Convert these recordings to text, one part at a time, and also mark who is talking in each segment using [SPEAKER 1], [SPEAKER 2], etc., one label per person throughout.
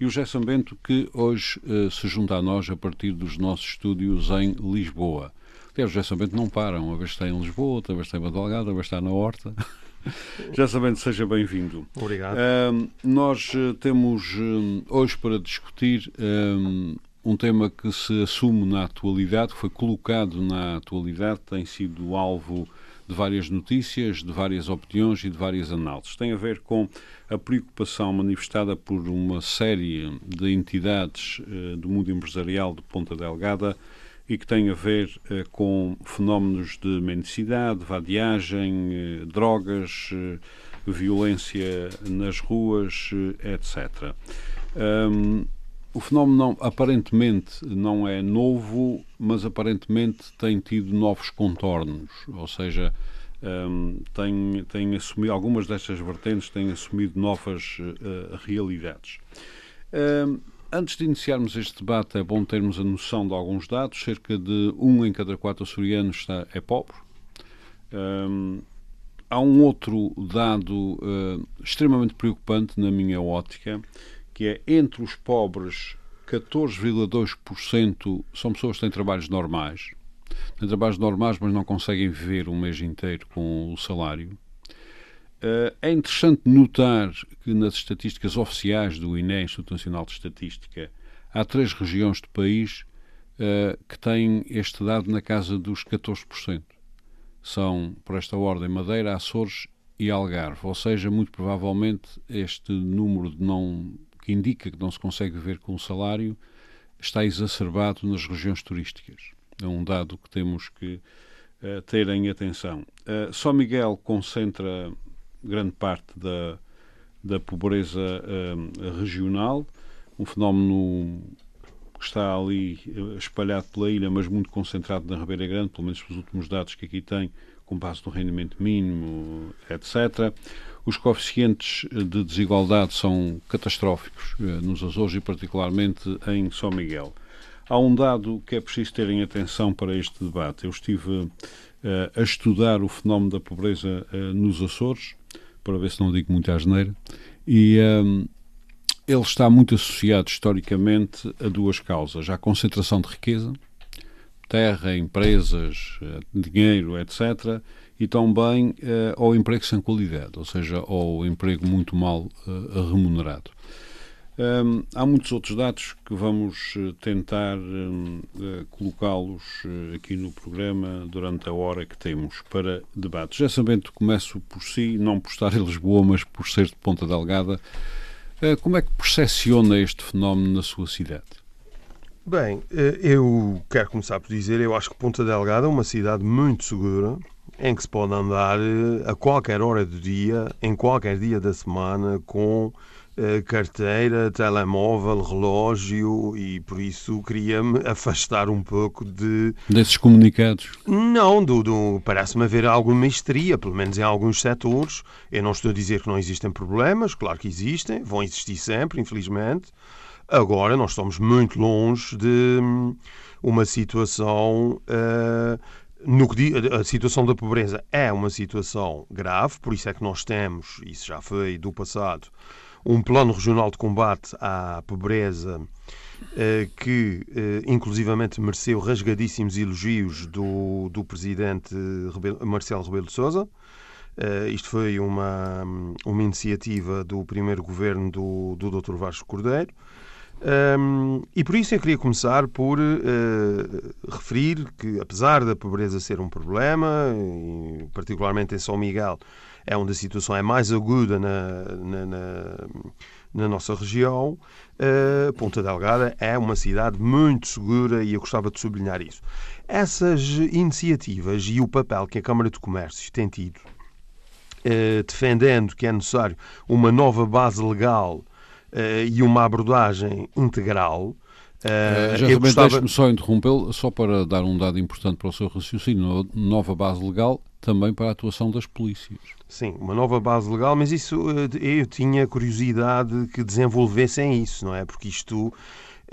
[SPEAKER 1] e o Gerson Bento, que hoje uh, se junta a nós a partir dos nossos estúdios em Lisboa. Aliás, o Gerson Bento não para, uma vez está em Lisboa, outra vez está em Badalgada, outra vez está na Horta. Gerson Bento, seja bem-vindo.
[SPEAKER 2] Obrigado.
[SPEAKER 1] Uh, nós uh, temos hoje para discutir um tema que se assume na atualidade, foi colocado na atualidade, tem sido alvo de várias notícias, de várias opiniões e de várias análises. Tem a ver com a preocupação manifestada por uma série de entidades uh, do mundo empresarial de Ponta Delgada e que tem a ver uh, com fenómenos de mendicidade, vadiagem, uh, drogas, violência nas ruas, etc. Um, o fenómeno aparentemente não é novo, mas aparentemente tem tido novos contornos, ou seja, um, tem, tem assumido, algumas destas vertentes têm assumido novas uh, realidades. Um, antes de iniciarmos este debate, é bom termos a noção de alguns dados. Cerca de um em cada quatro açorianos está, é pobre. Um, há um outro dado uh, extremamente preocupante na minha ótica, que é entre os pobres, 14,2% são pessoas que têm trabalhos normais. Têm trabalhos normais, mas não conseguem viver um mês inteiro com o salário. Eh, é interessante notar que nas estatísticas oficiais do INE, Instituto Nacional de Estatística, há três regiões do país uh, que têm este dado na casa dos 14%. São, por esta ordem, Madeira, Açores e Algarve. Ou seja, muito provavelmente este número de não que indica que não se consegue viver com o salário, está exacerbado nas regiões turísticas. É um dado que temos que uh, ter em atenção. Uh, São Miguel concentra grande parte da, da pobreza uh, regional, um fenómeno que está ali espalhado pela ilha, mas muito concentrado na Ribeira Grande, pelo menos os últimos dados que aqui tem, com base no rendimento mínimo, etc. Os coeficientes de desigualdade são catastróficos eh, nos Açores e particularmente em São Miguel. Há um dado que é preciso terem atenção para este debate. Eu estive uh, a estudar o fenómeno da pobreza uh, nos Açores, para ver se não digo muita asneira, e um, ele está muito associado historicamente a duas causas: à concentração de riqueza, terra, empresas, dinheiro, etc., e também uh, ao emprego sem qualidade, ou seja, ao emprego muito mal uh, remunerado. Um, há muitos outros dados que vamos eh, tentar um, uh, colocá-los aqui no programa durante a hora que temos para debate. Já sabendo, começo por si, não por estar em Lisboa, mas por ser de Ponta Delgada. como é que percepciona este fenómeno na sua cidade?
[SPEAKER 2] Bem, eu quero começar por dizer, eu acho que Ponta Delgada é uma cidade muito segura, em que se pode andar eh, a qualquer hora do dia, em qualquer dia da semana, com eh, carteira, telemóvel, relógio e por isso queria-me afastar um pouco de.
[SPEAKER 1] desses comunicados?
[SPEAKER 2] Não, do, do parece-me haver alguma histeria, pelo menos em alguns setores. Eu não estou a dizer que não existem problemas, claro que existem, vão existir sempre, infelizmente. Agora, nós estamos muito longe de hum, uma situação uh, no que a situação da pobreza é uma situação grave, por isso é que nós temos, isso já foi do passado, um plano regional de combate à pobreza eh, que eh, inclusivamente mereceu rasgadíssimos elogios do, do presidente Marcelo Rebelo de Sousa. Uh, isto foi uma, uma iniciativa do primeiro governo do, do Dr. Vasco Cordeiro. Um, e por isso eu queria começar por uh, referir que, apesar da pobreza ser um problema, particularmente em São Miguel, é onde a situação é mais aguda na, na, na, na nossa região, uh, Ponta Delgada é uma cidade muito segura e eu gostava de sublinhar isso. Essas iniciativas e o papel que a Câmara de Comércio tem tido, uh, defendendo que é necessário uma nova base legal e uma abordagem integral.
[SPEAKER 1] Uh, já gostava... deixe-me só interrompê-lo, só para dar um dado importante para o seu raciocínio. Nova base legal também para a atuação das polícias.
[SPEAKER 2] Sim, uma nova base legal, mas isso eu tinha curiosidade que desenvolvessem isso, não é? Porque isto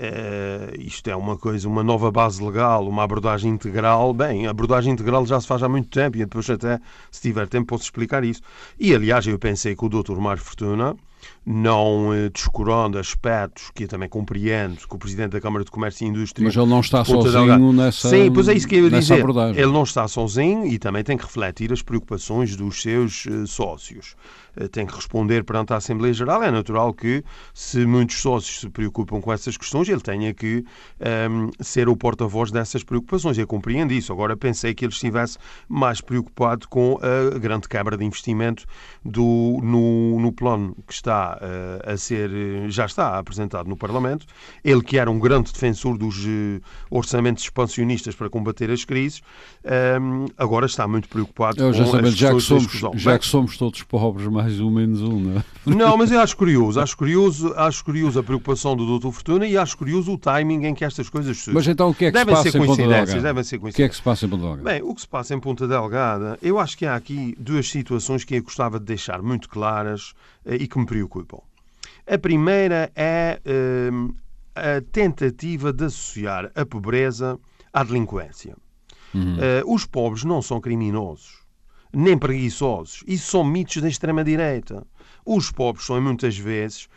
[SPEAKER 2] Uh, isto é uma coisa, uma nova base legal, uma abordagem integral. Bem, a abordagem integral já se faz há muito tempo e depois, até se tiver tempo, posso explicar isso. E aliás, eu pensei que o Dr. Mário Fortuna, não eh, descurando aspectos que eu também compreendo que o Presidente da Câmara de Comércio e Indústria.
[SPEAKER 1] Mas ele não está sozinho nessa.
[SPEAKER 2] Sim, pois é isso que eu ia dizer. Abordagem. Ele não está sozinho e também tem que refletir as preocupações dos seus uh, sócios. Uh, tem que responder perante a Assembleia Geral. É natural que, se muitos sócios se preocupam com essas questões, ele tenha que ehm, ser o porta-voz dessas preocupações. Eu compreendo isso. Agora pensei que ele estivesse mais preocupado com a grande quebra de investimento do, no, no plano que está uh, a ser, já está apresentado no Parlamento. Ele que era um grande defensor dos uh, orçamentos expansionistas para combater as crises, agora está muito preocupado
[SPEAKER 1] eu já com as já que somos, Já que somos todos pobres, mais ou menos um, não é?
[SPEAKER 2] Não, mas eu acho curioso, acho curioso, acho curioso a preocupação do Dr. Fortuna e acho curioso o timing em que estas coisas surgem.
[SPEAKER 1] Mas então o que é que
[SPEAKER 2] devem
[SPEAKER 1] se passa
[SPEAKER 2] ser
[SPEAKER 1] em Ponta
[SPEAKER 2] Delgada? Devem ser
[SPEAKER 1] coincidências. O que é que se passa em Ponta Delgada?
[SPEAKER 2] Bem, o que se passa em Ponta Delgada, eu acho que há aqui duas situações que eu gostava de deixar muito claras eh, e que me preocupam. A primeira é uh, a tentativa de associar a pobreza à delinquência. Uhum. Uh, os pobres não são criminosos, nem preguiçosos. Isso são mitos da extrema-direita. Os pobres são, muitas vezes,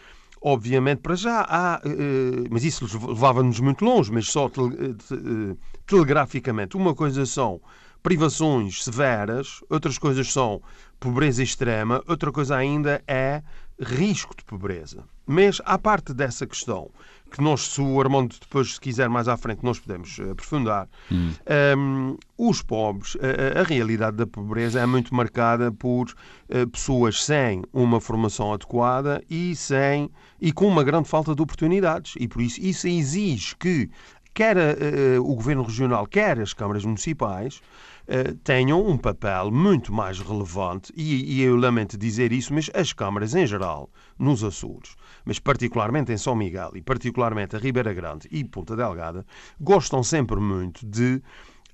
[SPEAKER 2] obviamente, para já há. Uh, mas isso levava-nos muito longe, mas só telegraficamente. Uma coisa são privações severas, outras coisas são pobreza extrema, outra coisa ainda é risco de pobreza. Mas, à parte dessa questão, que nós, se o Armando depois, se quiser mais à frente, nós podemos eh, aprofundar, hum. um, os pobres, a, a, realidade da pobreza é muito marcada por uh, pessoas sem uma formação adequada e, sem, e com uma grande falta de oportunidades. E por isso, isso exige que quer uh, o Governo Regional, quer as câmaras municipais, uh, tenham um papel muito mais relevante, e, e, eu lamento dizer isso, mas as câmaras em geral, nos Açores, mas particularmente em São Miguel e particularmente a Ribeira Grande e Ponta Delgada, gostam sempre muito de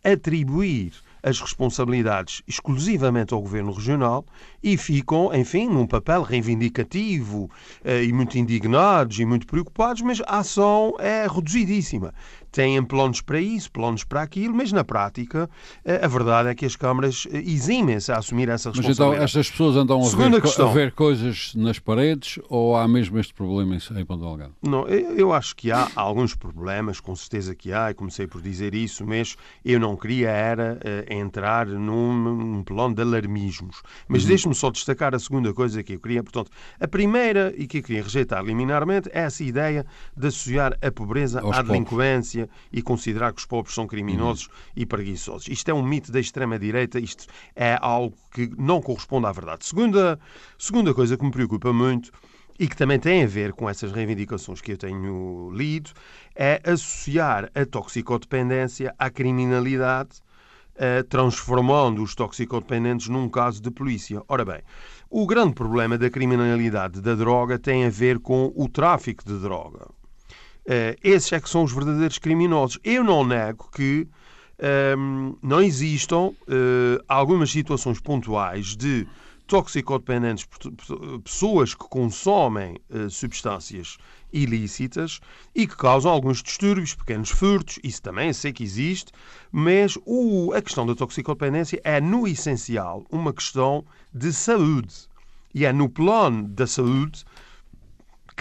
[SPEAKER 2] atribuir as responsabilidades exclusivamente ao governo regional e ficam, enfim, num papel reivindicativo e muito indignados e muito preocupados, mas a ação é reduzidíssima têm planos para isso, planos para aquilo, mas na prática eh, a verdade é que as câmaras eh, eximem-se a assumir essa responsabilidade.
[SPEAKER 1] Mas então estas pessoas andam a ver, questão, a ver, coisas nas paredes ou há mesmo este problema em Ponta Delgado?
[SPEAKER 2] Não, eu acho que há alguns problemas, com certeza que há, e comecei por dizer isso, mas eu não queria era uh, entrar num, num, plano de alarmismos. Mas uhum. deixe-me só destacar a segunda coisa que eu queria. Portanto, a primeira e que eu queria rejeitar liminarmente é essa ideia de associar a pobreza Aos à delinquência e considerar que os pobres são criminosos uhum. e preguiçosos. Isto é um mito da extrema-direita, isto é algo que não corresponde à verdade. Segunda, segunda coisa que me preocupa muito e que também tem a ver com essas reivindicações que eu tenho lido, é associar a toxicodependência à criminalidade, eh, transformando os toxicodependentes num caso de polícia. Ora bem, o grande problema da criminalidade da droga tem a ver com o tráfico de droga. Uh, esses é que são os verdadeiros criminosos. Eu não nego que um, ehm, não existam uh, algumas situações pontuais de toxicodependentes, pessoas que consomem uh, substâncias ilícitas e que causam alguns distúrbios, pequenos furtos, isso também sei que existe, mas o, a questão da toxicodependência é, no essencial, uma questão de saúde. E é no plano da saúde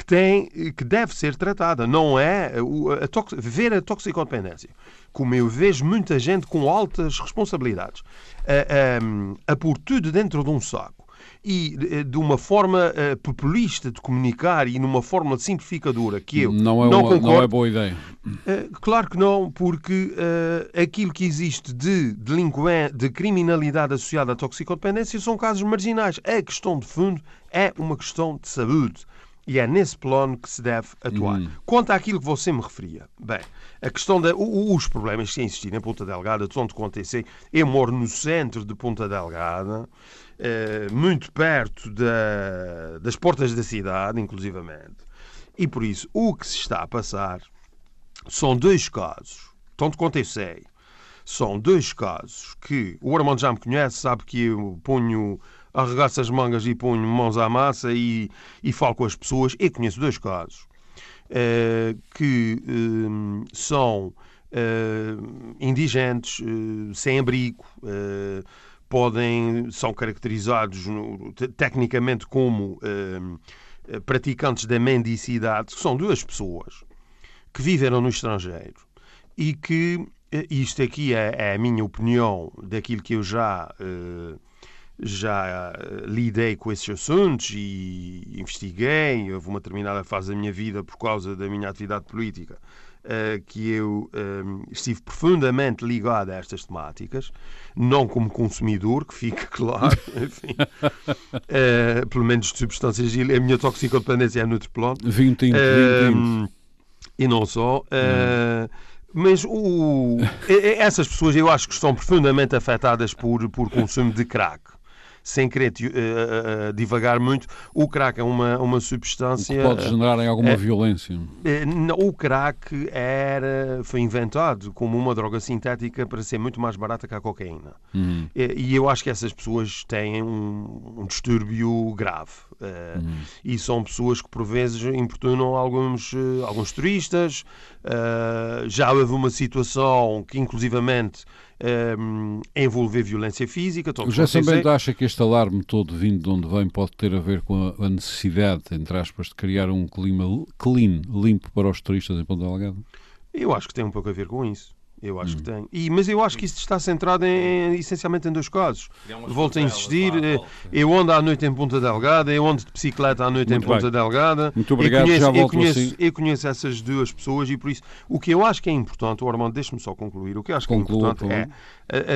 [SPEAKER 2] que tem que deve ser tratada. Não é a, a, ver a toxicodependência. Como eu vejo muita gente com altas responsabilidades a, a, a pôr tudo dentro de um saco e de uma forma uh, populista de comunicar e numa forma simplificadora que eu
[SPEAKER 1] não, é
[SPEAKER 2] não concordo.
[SPEAKER 1] Não é boa ideia.
[SPEAKER 2] Uh, claro que não, porque uh, aquilo que existe de, de criminalidade associada à toxicodependência são casos marginais. A questão de fundo é uma questão de saúde. E é nesse plano que se deve atuar. Hum. Quanto àquilo que você me referia, bem, a questão da. Os problemas que existirem em Ponta Delgada, quanto eu sei, eu moro no centro de Ponta Delgada, eh, muito perto da, das portas da cidade, inclusivamente. E por isso, o que se está a passar são dois casos, tanto quanto sei, são dois casos que o Armando já me conhece, sabe que eu ponho, arregaço as mangas e ponho mãos à massa e, e falo com as pessoas. Eu conheço dois casos uh, que uh, são uh, indigentes, sem abrigo, podem, são caracterizados no, tecnicamente como praticantes da mendicidade, são duas pessoas que viveram no estrangeiro e que isto aqui é, é, a minha opinião daquilo que eu já já lidei com esses assuntos e investiguei. Houve uma determinada fase da minha vida, por causa da minha atividade política, que eu estive profundamente ligado a estas temáticas, não como consumidor, que fica claro, enfim, pelo menos de substâncias. A minha toxicodependência é Nutriplon.
[SPEAKER 1] Vinho tinto, vinho tinto.
[SPEAKER 2] E não só. Hum. Mas o, essas pessoas eu acho que estão profundamente afetadas por, por consumo de crack sem querer uh, divagar muito, o crack é uma, uma substância.
[SPEAKER 1] Que pode generar em alguma violência.
[SPEAKER 2] o crack era, foi inventado como uma droga sintética para ser muito mais barata que a cocaína. Uhum. E, e, eu acho que essas pessoas têm um, um distúrbio grave. Uhum. E são pessoas que, por vezes, importunam alguns, alguns turistas. já houve uma situação que, inclusivamente, um, envolver violência física.
[SPEAKER 1] O José Sambento acha que este alarme todo vindo de onde vem pode ter a ver com a, necessidade, entre aspas, de criar um clima clean, limpo para os turistas em Ponta Delgada?
[SPEAKER 2] Eu acho que tem um pouco a ver com isso. Eu acho hum. que tem. E, mas eu acho que isso está centrado em, essencialmente em dois casos. Volto a insistir. Eh, eu ando à noite em Ponta Delgada, eu ando de bicicleta à noite Muito em Ponta bem. Delgada.
[SPEAKER 1] Muito obrigado, conheço, já volto
[SPEAKER 2] eu conheço,
[SPEAKER 1] assim.
[SPEAKER 2] eu conheço essas duas pessoas e por isso o que eu acho que é importante, o Armando, deixe-me só concluir, o que eu acho que é importante é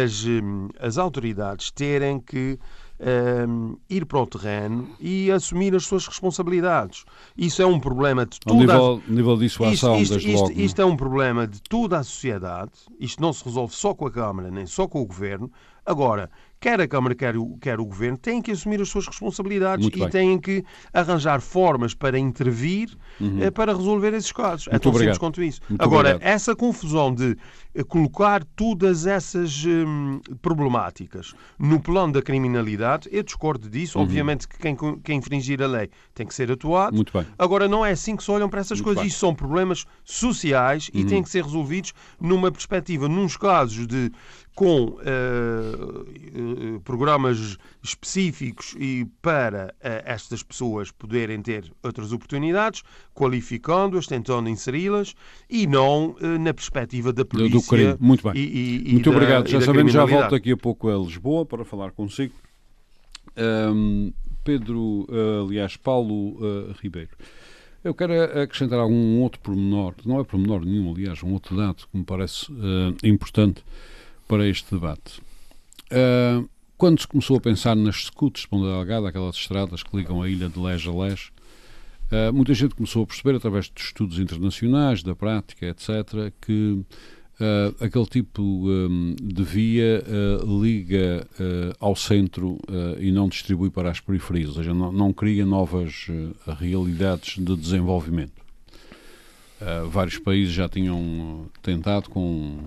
[SPEAKER 2] as, hum, as autoridades terem que um, ir para o terreno e assumir as suas responsabilidades. Isso é um problema de toda
[SPEAKER 1] nível, a... nível de dissuasão,
[SPEAKER 2] isto, isto, isto, isto é um problema de toda a sociedade. Isto não se resolve só com a Câmara, nem só com o Governo. Agora, quer a Câmara, quer o, quer o Governo, têm que assumir as suas responsabilidades Muito e bem. têm que arranjar formas para intervir uhum. eh, para resolver esses casos. É Muito é tão obrigado. simples quanto isso. Muito Agora, obrigado. essa confusão de colocar todas essas hum, problemáticas no plano da criminalidade, eu discordo disso. Uhum. Obviamente que quem, quem infringir a lei tem que ser atuado.
[SPEAKER 1] Muito bem.
[SPEAKER 2] Agora, não é assim que se olham para essas Muito coisas. Bem. Isto são problemas sociais uhum. e têm que ser resolvidos numa perspectiva, nos casos de com uh, uh, programas específicos e para uh, estas pessoas poderem ter outras oportunidades, qualificando-as, tentando inseri-las e não na perspectiva da polícia.
[SPEAKER 1] Do, Muito bem. E, e, Muito e obrigado. Da, já sabemos, já volto daqui a pouco a Lisboa para falar consigo. Um, Pedro, aliás, Paulo Ribeiro. Eu quero acrescentar algum outro pormenor, não é pormenor nenhum, aliás, um outro dado que me parece importante para este debate. Uh, quando se começou a pensar nas scouts de Ponta Delgada, aquelas estradas que ligam a ilha de Lés a Lés, uh, muita gente começou a perceber, através de estudos internacionais, da prática, etc., que uh, aquele tipo um, de via liga ao centro e não distribui para as periferias, ou seja, não, não cria novas realidades de desenvolvimento. vários países já tinham tentado com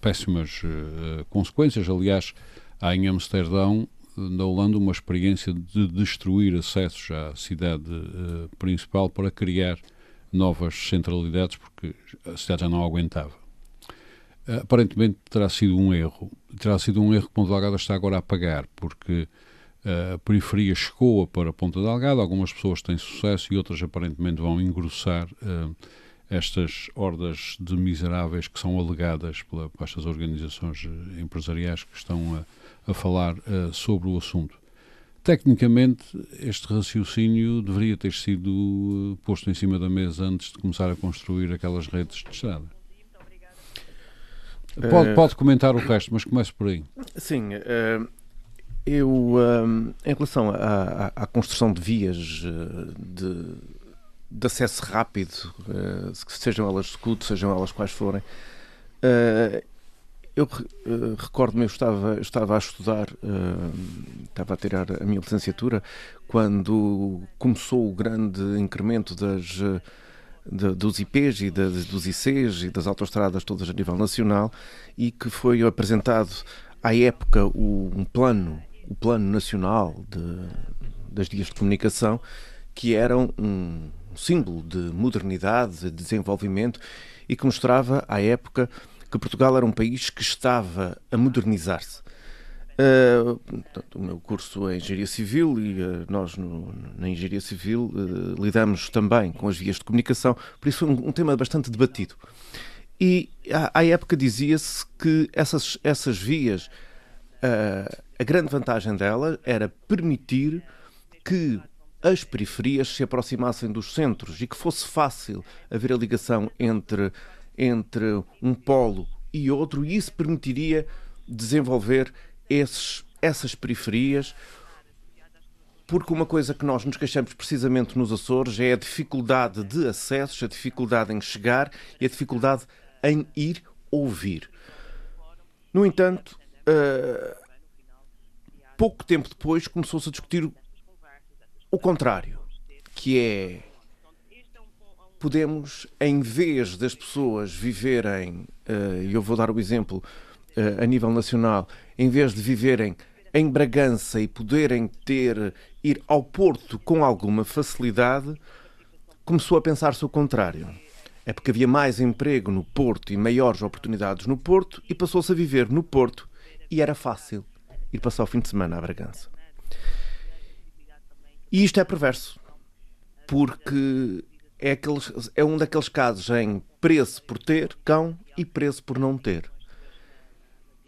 [SPEAKER 1] péssimas uh, consequências. Aliás, há em Amsterdão, na Holanda, uma experiência de destruir acessos à cidade uh, principal para criar novas centralidades, porque a cidade já não aguentava. Aparentemente terá sido um erro. Terá sido um erro que Ponta Delgada está agora a pagar, porque a periferia chegou para Ponta Delgada, algumas pessoas têm sucesso e outras aparentemente vão engrossar uh, estas hordas de miseráveis que são alegadas pela, por estas organizações eh, empresariais que estão a, a falar uh, sobre o assunto. Tecnicamente, este raciocínio deveria ter sido eh, posto em cima da mesa antes de começar a construir aquelas redes de estrada. Pode, pode comentar o resto, mas comece por aí.
[SPEAKER 3] Sim, eu, em relação à, à, construção de vias de de acesso rápido, sejam elas scoot, sejam elas quais forem. Eu uh, recordo-me, eu estava, eu estava a estudar, estava a tirar a minha licenciatura, quando começou o grande incremento das, de, dos IPs e de, dos ICs e das autostradas todas a nível nacional e que foi apresentado à época o, um plano, o plano nacional de, das vias de comunicação que eram um símbolo de modernidade, de desenvolvimento e que mostrava à época que Portugal era um país que estava a modernizar-se. Uh, o meu curso é Engenharia Civil e uh, nós no, na Engenharia Civil uh, lidamos também com as vias de comunicação, por isso foi um, um tema bastante debatido. E à, à época dizia-se que essas, essas vias, a grande vantagem dela era permitir que as periferias se aproximassem dos centros e que fosse fácil haver a ligação entre, entre um polo e outro, e isso permitiria desenvolver esses, essas periferias, porque uma coisa que nós nos queixamos precisamente nos Açores é a dificuldade de acesso, a dificuldade em chegar e a dificuldade em ir ouvir. No entanto, uh, pouco tempo depois começou-se a discutir o contrário, que é podemos, em vez das pessoas viverem, uh, eu vou dar o exemplo uh, a nível nacional, em vez de viverem em Bragança e poderem ter ir ao Porto com alguma facilidade, começou a pensar-se o contrário. É porque havia mais emprego no Porto e maiores oportunidades no Porto e passou-se a viver no Porto e era fácil ir passar o fim de semana à Bragança. E isto é perverso, porque é, aqueles, é um daqueles casos em preço por ter cão e preço por não ter.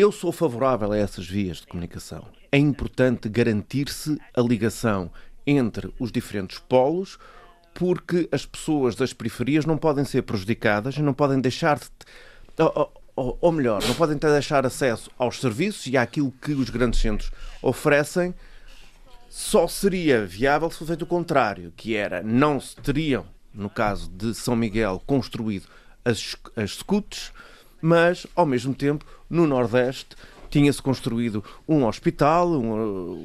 [SPEAKER 3] Eu sou favorável a essas vias de comunicação. É importante garantir-se a ligação entre os diferentes polos, porque as pessoas das periferias não podem ser prejudicadas e não podem deixar de. Ou, melhor, não podem deixar acesso aos serviços e àquilo que os grandes centros oferecem. Só seria viável se fosse feito o contrário, que era não se teriam, no caso de São Miguel, construído as, as scouts, mas, ao mesmo tempo, no Nordeste, tinha-se construído um hospital, uma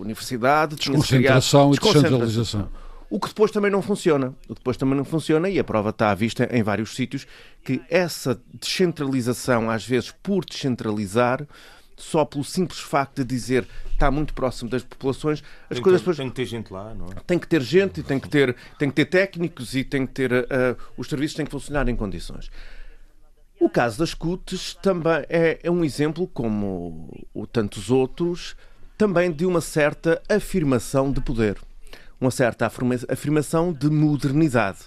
[SPEAKER 3] universidade,
[SPEAKER 1] desconcentração e descentralização.
[SPEAKER 3] O que depois também não funciona. O que depois também não funciona, e a prova está à vista em vários sítios, que essa descentralização, às vezes por descentralizar, só pelo simples facto de dizer está muito próximo das populações, as
[SPEAKER 2] tem
[SPEAKER 3] coisas
[SPEAKER 2] que, depois... Tem que ter gente lá, não é?
[SPEAKER 3] Tem que ter gente, e tem que ter, tem que ter técnicos e tem que ter... Uh, os serviços têm que funcionar em condições. O caso das CUTs também é, é um exemplo, como o, tantos outros, também de uma certa afirmação de poder, uma certa afirmação de modernidade.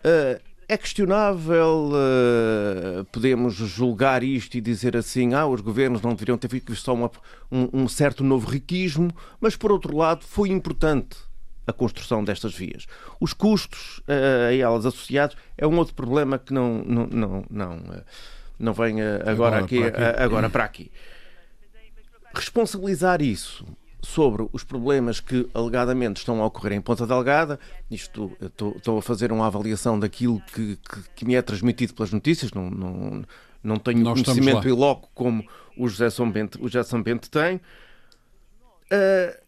[SPEAKER 3] Uh, é questionável, uh, podemos julgar isto e dizer assim, ah, os governos não deveriam ter feito só uma, um, um certo novo riquismo, mas por outro lado foi importante a construção destas vias. Os custos uh, a elas associados é um outro problema que não, não, não, não, uh, não vem uh, agora, agora, aqui, para aqui. agora para aqui. Responsabilizar isso sobre os problemas que alegadamente estão a ocorrer em Ponta Delgada, isto estou a fazer uma avaliação daquilo que, que, que, me é transmitido pelas notícias, não, não, não tenho Nós conhecimento logo como o José São Bento, o José São Bento tem. Uh,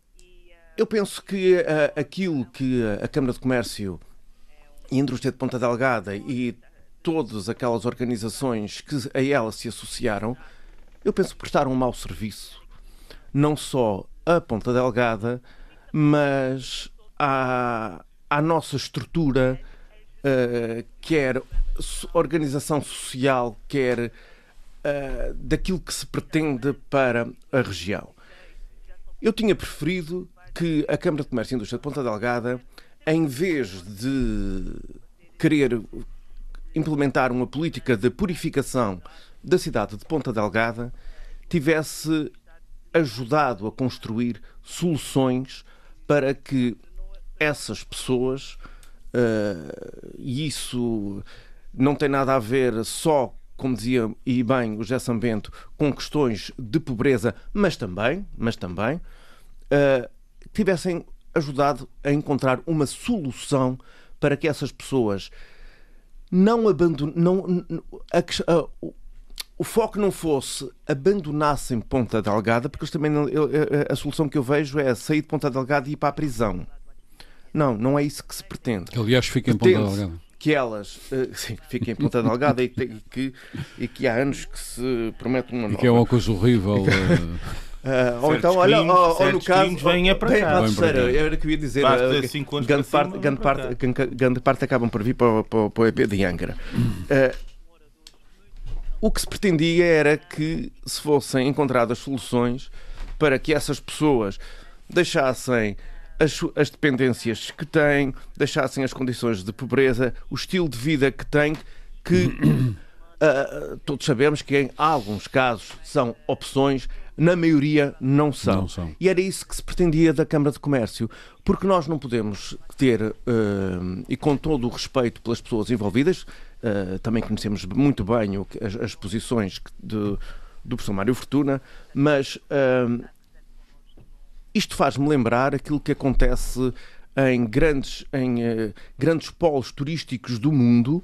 [SPEAKER 3] eu penso que uh, aquilo que a Câmara de Comércio e Indústria de Ponta Delgada e todas aquelas organizações que a ela se associaram, eu penso que prestaram um mau serviço, não só a Ponta Delgada, mas à, à nossa estrutura, uh, quer organização social, quer uh, daquilo que se pretende para a região. Eu tinha preferido que a Câmara de Comércio e Indústria de Ponta Delgada, em vez de querer implementar uma política de purificação da cidade de Ponta Delgada, tivesse ajudado a construir soluções para que essas pessoas, uh, e isso não tem nada a ver só, como dizia e bem o José Sambento, com questões de pobreza, mas também, mas também, uh, tivessem ajudado a encontrar uma solução para que essas pessoas não abandonem. Não, a, a, o foco não fosse abandonassem Ponta Delgada, porque também não, eu, a, a solução que eu vejo é sair de Ponta Delgada e ir para a prisão. Não, não é isso que se pretende.
[SPEAKER 1] Aliás, fica em Ponta Delgada.
[SPEAKER 3] que elas uh, sim, fiquem em ponta delgada e, e, que, e que há anos que se promete uma nova.
[SPEAKER 1] E que é uma coisa horrível.
[SPEAKER 3] Uh, ou então, olha, ou, ou no caso.
[SPEAKER 4] Vêm para cá.
[SPEAKER 3] A terceira, era que eu ia dizer.
[SPEAKER 4] Uh,
[SPEAKER 3] grande, parte, grande, parte, grande parte acabam por vir para, para, para o EP de Angra. Uh, o que se pretendia era que se fossem encontradas soluções para que essas pessoas deixassem as, as dependências que têm, deixassem as condições de pobreza, o estilo de vida que têm, que uh, todos sabemos que em alguns casos são opções na maioria não são.
[SPEAKER 1] não são.
[SPEAKER 3] E era isso que se pretendia da Câmara de Comércio, porque nós não podemos ter, uh, e com todo o respeito pelas pessoas envolvidas, uh, também conhecemos muito bem o, as, as, posições de, do professor Mário Fortuna, mas uh, isto faz-me lembrar aquilo que acontece em grandes, em, grandes polos turísticos do mundo,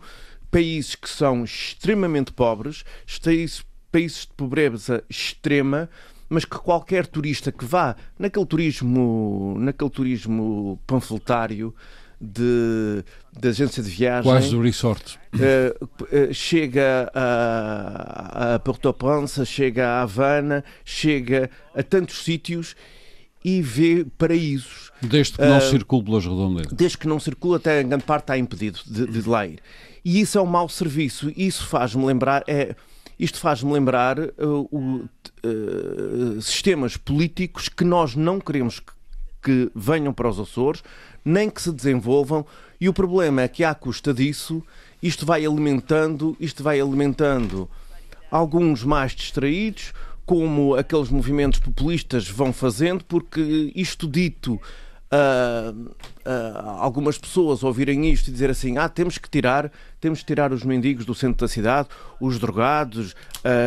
[SPEAKER 3] países que são extremamente pobres, países de pobreza extrema, mas que qualquer turista que vá naquele turismo, naquele turismo panfletário de, de agência de viagem.
[SPEAKER 1] Quase do resort.
[SPEAKER 3] Uh, uh, chega a, a Port-au-Prince, chega a Havana, chega a tantos sítios e vê paraísos.
[SPEAKER 1] Desde que não uh, circule pelas redondezas.
[SPEAKER 3] Desde que não circula, até em grande parte está impedido de, de lá ir. E isso é um mau serviço. Isso faz-me lembrar. É, isto faz-me lembrar uh, o, uh, sistemas políticos que nós não queremos que, que venham para os Açores, nem que se desenvolvam, e o problema é que, à custa disso, isto vai alimentando, isto vai alimentando alguns mais distraídos, como aqueles movimentos populistas vão fazendo, porque isto dito uh, uh, algumas pessoas ouvirem isto e dizer assim: ah, temos que tirar, temos que tirar os mendigos do centro da cidade, os drogados,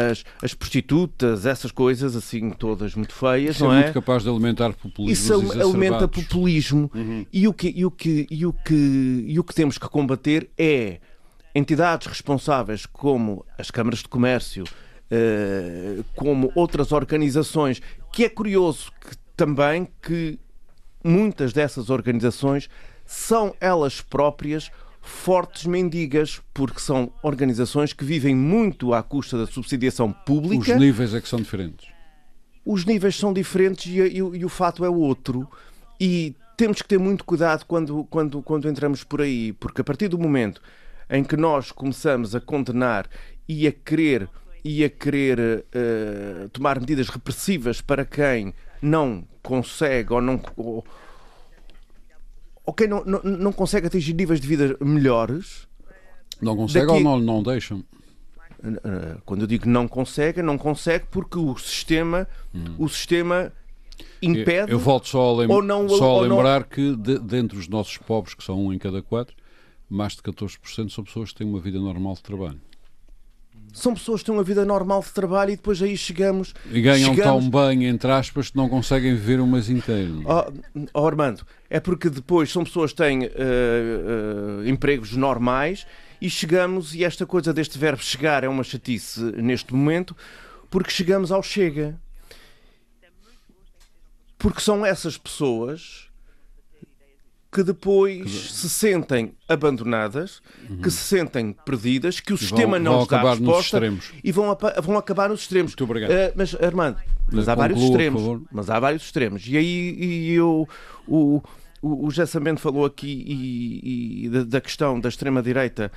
[SPEAKER 3] as, as prostitutas, essas coisas assim todas muito feias,
[SPEAKER 1] Isso
[SPEAKER 3] não
[SPEAKER 1] é?
[SPEAKER 3] é?
[SPEAKER 1] muito capaz de alimentar populismo.
[SPEAKER 3] Isso alimenta populismo uhum. e, o que, e, o que, e, o que, e o que temos que combater é entidades responsáveis como as câmaras de comércio, uh, como outras organizações, que é curioso que também que muitas dessas organizações são elas próprias fortes mendigas, porque são organizações que vivem muito à custa da subsidiação pública.
[SPEAKER 1] Os níveis é que são diferentes.
[SPEAKER 3] Os níveis são diferentes e, e, e o fato é outro. E temos que ter muito cuidado quando, quando, quando entramos por aí, porque a partir do momento em que nós começamos a condenar e a querer e a querer uh, tomar medidas repressivas para quem não consegue ou não. Ou, ok, não, não, não consegue atingir níveis de vida melhores.
[SPEAKER 1] Não consegue daqui... ou não, não deixam?
[SPEAKER 3] Quando eu digo não consegue, não consegue porque o sistema, hum. o sistema impede.
[SPEAKER 1] Eu, eu volto só a, lem
[SPEAKER 3] não,
[SPEAKER 1] só a lembrar não... que de, dentre os nossos pobres, que são um em cada quatro, mais de 14% são pessoas que têm uma vida normal de trabalho
[SPEAKER 3] são pessoas que têm uma vida normal de trabalho e depois aí chegamos.
[SPEAKER 1] E ganham
[SPEAKER 3] chegamos...
[SPEAKER 1] tão bem, entre aspas, que não conseguem viver um mês inteiro.
[SPEAKER 3] Oh, oh Armando, é porque depois são pessoas que têm uh, uh, empregos normais e chegamos, e esta coisa deste verbo chegar é uma chatice neste momento, porque chegamos ao chega. Porque são essas pessoas que depois se sentem abandonadas, uhum. que se sentem perdidas, que o sistema não lhes dá resposta e vão, vão acabar nos extremos.
[SPEAKER 1] Muito obrigado. Uh,
[SPEAKER 3] mas, Armando, mas há vários extremos. Mas há vários extremos. E aí e eu, o, o, o Gessamento falou aqui e, e da, da, questão da extrema-direita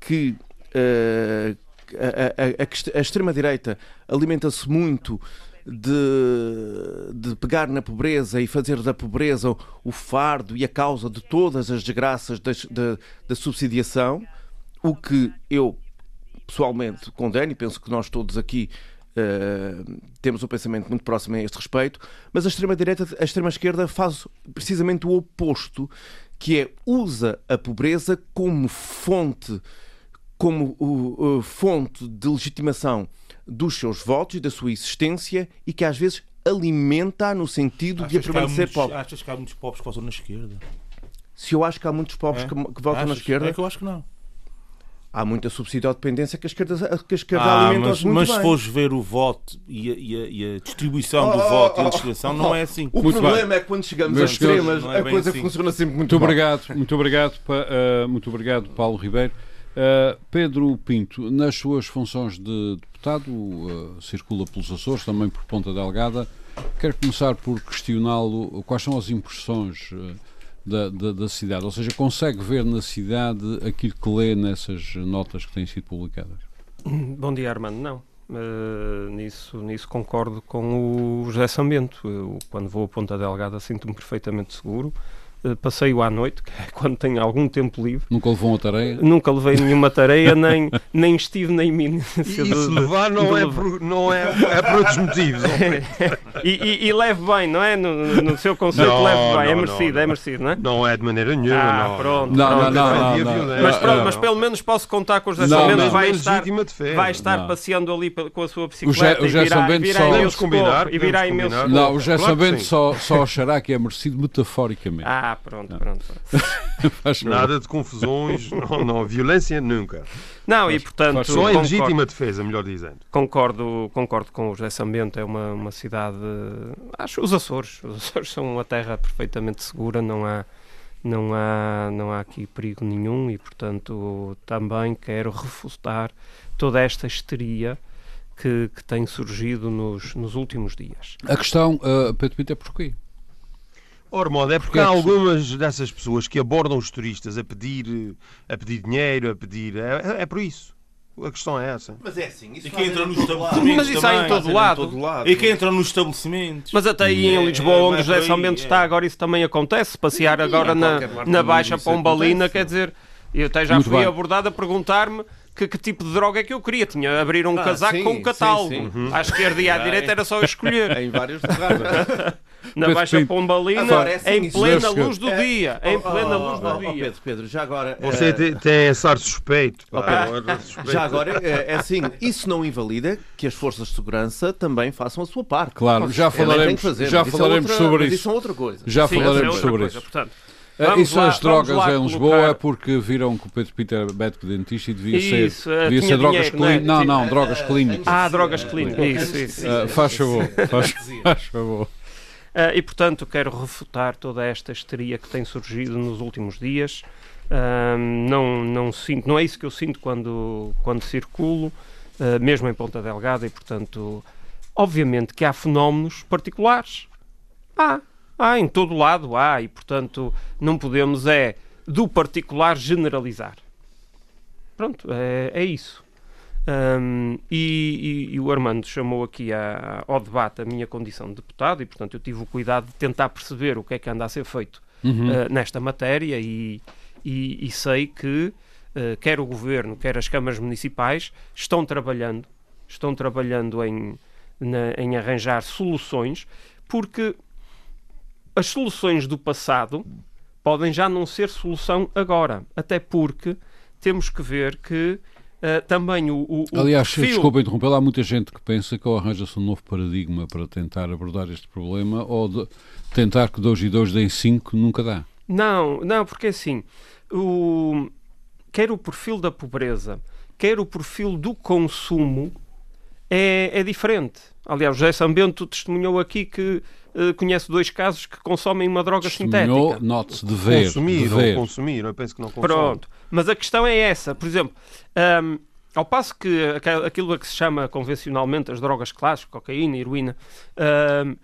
[SPEAKER 3] que uh, a, a, a, a extrema-direita alimenta-se muito de, de pegar na pobreza e fazer da pobreza o fardo e a causa de todas as desgraças da, da, da subsidiação, o que eu pessoalmente condeno e penso que nós todos aqui Uh, temos um pensamento muito próximo a este respeito, mas a extrema-direita, a extrema-esquerda faz precisamente o oposto, que é usa a pobreza como fonte, como uh, fonte de legitimação dos seus votos e da sua existência e que às vezes alimenta no sentido achas de a permanecer pobre.
[SPEAKER 4] Achas que há muitos pobres que votam na esquerda?
[SPEAKER 3] Se eu acho que há muitos pobres é? que, que, votam
[SPEAKER 4] Achas?
[SPEAKER 3] na esquerda.
[SPEAKER 4] É que eu acho que não.
[SPEAKER 3] há muita subsídio-dependência que a esquerda, que a esquerda
[SPEAKER 4] Ah,
[SPEAKER 3] alimenta
[SPEAKER 4] mas,
[SPEAKER 3] muito
[SPEAKER 4] mas
[SPEAKER 3] bem.
[SPEAKER 4] se fores ver o voto e a, e a- e a distribuição do
[SPEAKER 3] Oh,
[SPEAKER 4] voto e a
[SPEAKER 3] oh,
[SPEAKER 4] legislação,
[SPEAKER 3] oh,
[SPEAKER 4] não é assim.
[SPEAKER 3] O
[SPEAKER 1] Muito
[SPEAKER 3] problema é que quando chegamos
[SPEAKER 1] Meus
[SPEAKER 3] às extremas,
[SPEAKER 4] é
[SPEAKER 3] a
[SPEAKER 4] bem
[SPEAKER 3] coisa
[SPEAKER 4] assim.
[SPEAKER 3] funciona sempre muito,
[SPEAKER 1] Muito
[SPEAKER 3] mal.
[SPEAKER 1] obrigado, muito obrigado, eh, muito obrigado, Paulo Ribeiro. Eh, Pedro Pinto, nas suas funções de deputado, eh, circula pelos Açores, também por Ponta Delgada. Quero começar por questioná-lo quais são as impressões eh, da, da, da cidade, ou seja, consegue ver na cidade aquilo que lê nessas notas que têm sido publicadas?
[SPEAKER 5] Bom dia, Armando. Não. Uh, nisso, nisso concordo com o José Sambento. Eu, quando vou a Ponta Delgada, sinto-me perfeitamente seguro. Uh, passeio à noite, que é quando tenho algum tempo livre.
[SPEAKER 1] Nunca levou a tarefa?
[SPEAKER 5] Nunca levei nenhuma tarefa, nem, nem estive na
[SPEAKER 2] E
[SPEAKER 5] iminência
[SPEAKER 2] se
[SPEAKER 5] de,
[SPEAKER 2] levar não,
[SPEAKER 5] de
[SPEAKER 2] é
[SPEAKER 5] levar.
[SPEAKER 2] por, não é, é por outros motivos.
[SPEAKER 5] e, e, e leve bem, não é? No, no seu conceito,
[SPEAKER 2] Não,
[SPEAKER 5] leve bem.
[SPEAKER 2] não,
[SPEAKER 5] é merecido,
[SPEAKER 2] não.
[SPEAKER 5] é merecido, não é?
[SPEAKER 2] Não é de maneira nenhuma.
[SPEAKER 5] Ah,
[SPEAKER 2] não.
[SPEAKER 5] pronto.
[SPEAKER 1] Não, não,
[SPEAKER 5] pronto.
[SPEAKER 1] não, não, não.
[SPEAKER 5] Mas, pronto,
[SPEAKER 1] Não,
[SPEAKER 5] mas pelo menos posso contar com o José
[SPEAKER 1] não.
[SPEAKER 5] que vai estar, vai estar passeando ali com a sua
[SPEAKER 1] O
[SPEAKER 5] bicicleta
[SPEAKER 1] o
[SPEAKER 5] e virá, virá
[SPEAKER 1] só-
[SPEAKER 5] imenso
[SPEAKER 2] combinar,
[SPEAKER 5] e virá imenso.
[SPEAKER 1] Não, o José
[SPEAKER 2] Claro sim.
[SPEAKER 1] só, só achará que é merecido metaforicamente.
[SPEAKER 5] Ah, pronto,
[SPEAKER 1] Não.
[SPEAKER 5] pronto.
[SPEAKER 2] Nada de confusões, não, não, violência nunca.
[SPEAKER 5] Não, e
[SPEAKER 1] Faz-
[SPEAKER 5] portanto,
[SPEAKER 2] Só em
[SPEAKER 5] concordo,
[SPEAKER 2] legítima defesa, melhor dizendo.
[SPEAKER 5] concordo, concordo com o José Sambento, é uma, uma cidade, acho, os Açores, os Açores são uma terra perfeitamente segura, não há, não há, não há aqui perigo nenhum e, portanto, também quero refutar toda esta histeria que, que tem surgido nos, nos últimos dias.
[SPEAKER 1] A questão, uh, Pedro Pinto, é porquê?
[SPEAKER 2] Ora, modo, é porque
[SPEAKER 1] Porque é
[SPEAKER 2] há
[SPEAKER 1] que-
[SPEAKER 2] algumas dessas pessoas que abordam os turistas a pedir, a pedir dinheiro, a pedir. É, é por isso. A questão é essa.
[SPEAKER 3] Mas é assim, isso
[SPEAKER 4] E quem entra nos
[SPEAKER 5] Mas
[SPEAKER 4] estabelecimentos
[SPEAKER 5] isso há em
[SPEAKER 4] também.
[SPEAKER 5] todo lado.
[SPEAKER 4] E quem entra nos estabelecimentos.
[SPEAKER 5] Mas até aí em
[SPEAKER 4] É,
[SPEAKER 5] Lisboa,
[SPEAKER 4] é,
[SPEAKER 5] onde o José
[SPEAKER 4] é.
[SPEAKER 5] está agora, isso também acontece. Passear agora na, na Baixa Pombalina,
[SPEAKER 3] acontece.
[SPEAKER 5] quer dizer, eu até já
[SPEAKER 1] Muito
[SPEAKER 5] fui
[SPEAKER 1] bem.
[SPEAKER 5] abordado a perguntar-me que, que tipo de droga é que eu queria. Tinha abrir um
[SPEAKER 3] Ah,
[SPEAKER 5] casaco
[SPEAKER 3] sim,
[SPEAKER 5] com um catálogo.
[SPEAKER 3] sim,
[SPEAKER 5] À esquerda e à direita era só eu escolher.
[SPEAKER 3] Em vários lugares.
[SPEAKER 5] Na
[SPEAKER 1] Mas,
[SPEAKER 5] Baixa
[SPEAKER 1] Pinto,
[SPEAKER 5] Pombalina,
[SPEAKER 3] agora é assim,
[SPEAKER 5] em
[SPEAKER 3] isso
[SPEAKER 5] plena
[SPEAKER 1] deve
[SPEAKER 5] luz do
[SPEAKER 3] É,
[SPEAKER 5] dia. Em
[SPEAKER 3] Oh,
[SPEAKER 5] plena
[SPEAKER 3] oh,
[SPEAKER 5] luz
[SPEAKER 3] oh,
[SPEAKER 5] do
[SPEAKER 3] oh,
[SPEAKER 5] dia.
[SPEAKER 3] Pedro, Pedro, já agora.
[SPEAKER 2] Você
[SPEAKER 3] eh,
[SPEAKER 2] tem, tem esse ar suspeito. pá.
[SPEAKER 3] Ok.
[SPEAKER 2] Ar suspeito.
[SPEAKER 3] Já agora, é é assim, isso não invalida que as forças de segurança também façam a sua parte.
[SPEAKER 1] Claro, já falaremos,
[SPEAKER 3] fazer,
[SPEAKER 1] já
[SPEAKER 3] isso é
[SPEAKER 1] falaremos
[SPEAKER 3] outra-
[SPEAKER 1] sobre
[SPEAKER 3] mas
[SPEAKER 1] isso.
[SPEAKER 3] é outra coisa.
[SPEAKER 1] Já
[SPEAKER 5] Sim, é
[SPEAKER 1] falaremos
[SPEAKER 5] outra
[SPEAKER 1] sobre
[SPEAKER 5] coisa.
[SPEAKER 1] isso.
[SPEAKER 5] Portanto,
[SPEAKER 1] Ah,
[SPEAKER 5] Vamos
[SPEAKER 1] isso
[SPEAKER 5] lá-
[SPEAKER 1] as drogas
[SPEAKER 5] lá
[SPEAKER 1] em Lisboa
[SPEAKER 5] colocar-
[SPEAKER 1] é porque viram que o Pedro Pinto era médico dentista e devia
[SPEAKER 5] Isso,
[SPEAKER 1] ser,
[SPEAKER 5] eh,
[SPEAKER 1] devia ser drogas
[SPEAKER 5] dinheiro, não é?
[SPEAKER 1] clínicas. Não, não, drogas clínicas.
[SPEAKER 5] ah, drogas clínicas. Isso, isso.
[SPEAKER 1] Ah, faz favor, faz, faz favor.
[SPEAKER 5] Ah, e, portanto, quero refutar toda esta histeria que tem surgido nos últimos dias. Ah, não, não, sinto, não é isso que eu sinto quando, quando circulo, ah, mesmo em Ponta Delgada, e, portanto, obviamente que há fenómenos particulares. Há, há, em todo lado há, e, portanto, não podemos é do particular generalizar. Pronto, é, é isso. Um, e, e- e o Armando chamou aqui a- ao debate a minha condição de deputado e, portanto, eu tive o cuidado de tentar perceber o que é que anda a ser feito
[SPEAKER 1] Uhum.
[SPEAKER 5] uh, nesta matéria e, e- sei que uh, quer o Governo, quer as câmaras municipais estão trabalhando, estão trabalhando em, na- em arranjar soluções, porque as soluções do passado podem já não ser solução agora, até porque temos que ver que uh, também o, o,
[SPEAKER 1] Aliás,
[SPEAKER 5] perfil...
[SPEAKER 1] desculpa interrompê-lo, há muita gente que pensa que ou arranja-se um novo paradigma para tentar abordar este problema ou de- tentar que 2 e 2 deem 5 nunca dá.
[SPEAKER 5] Não, não, porque assim, o, quer o perfil da pobreza, quer o perfil do consumo é, é diferente. Aliás, o José Sambento testemunhou aqui que eh, conhece dois casos que consomem uma droga sintética.
[SPEAKER 1] note-se, dever.
[SPEAKER 2] consumir
[SPEAKER 1] dever.
[SPEAKER 2] ou consumir, eu penso que não consome.
[SPEAKER 5] Pronto. Mas a questão é essa. Por exemplo, ahm, ao passo que aquilo a que se chama convencionalmente as drogas clássicas, cocaína, heroína, ahm,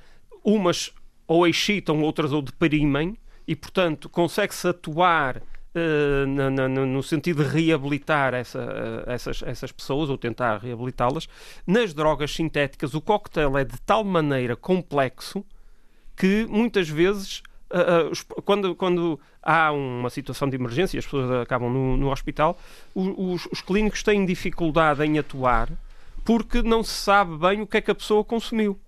[SPEAKER 5] umas ou excitam, outras ou deprimem, e portanto consegue-se atuar eh, na- na- no no sentido de reabilitar essa, eh, essas, essas pessoas ou tentar reabilitá-las. Nas drogas sintéticas, o cocktail é de tal maneira complexo que muitas vezes ah, ah, quando, quando há uma situação de emergência e as pessoas acabam no, no hospital, os, os clínicos têm dificuldade em atuar porque não se sabe bem o que é que a pessoa consumiu.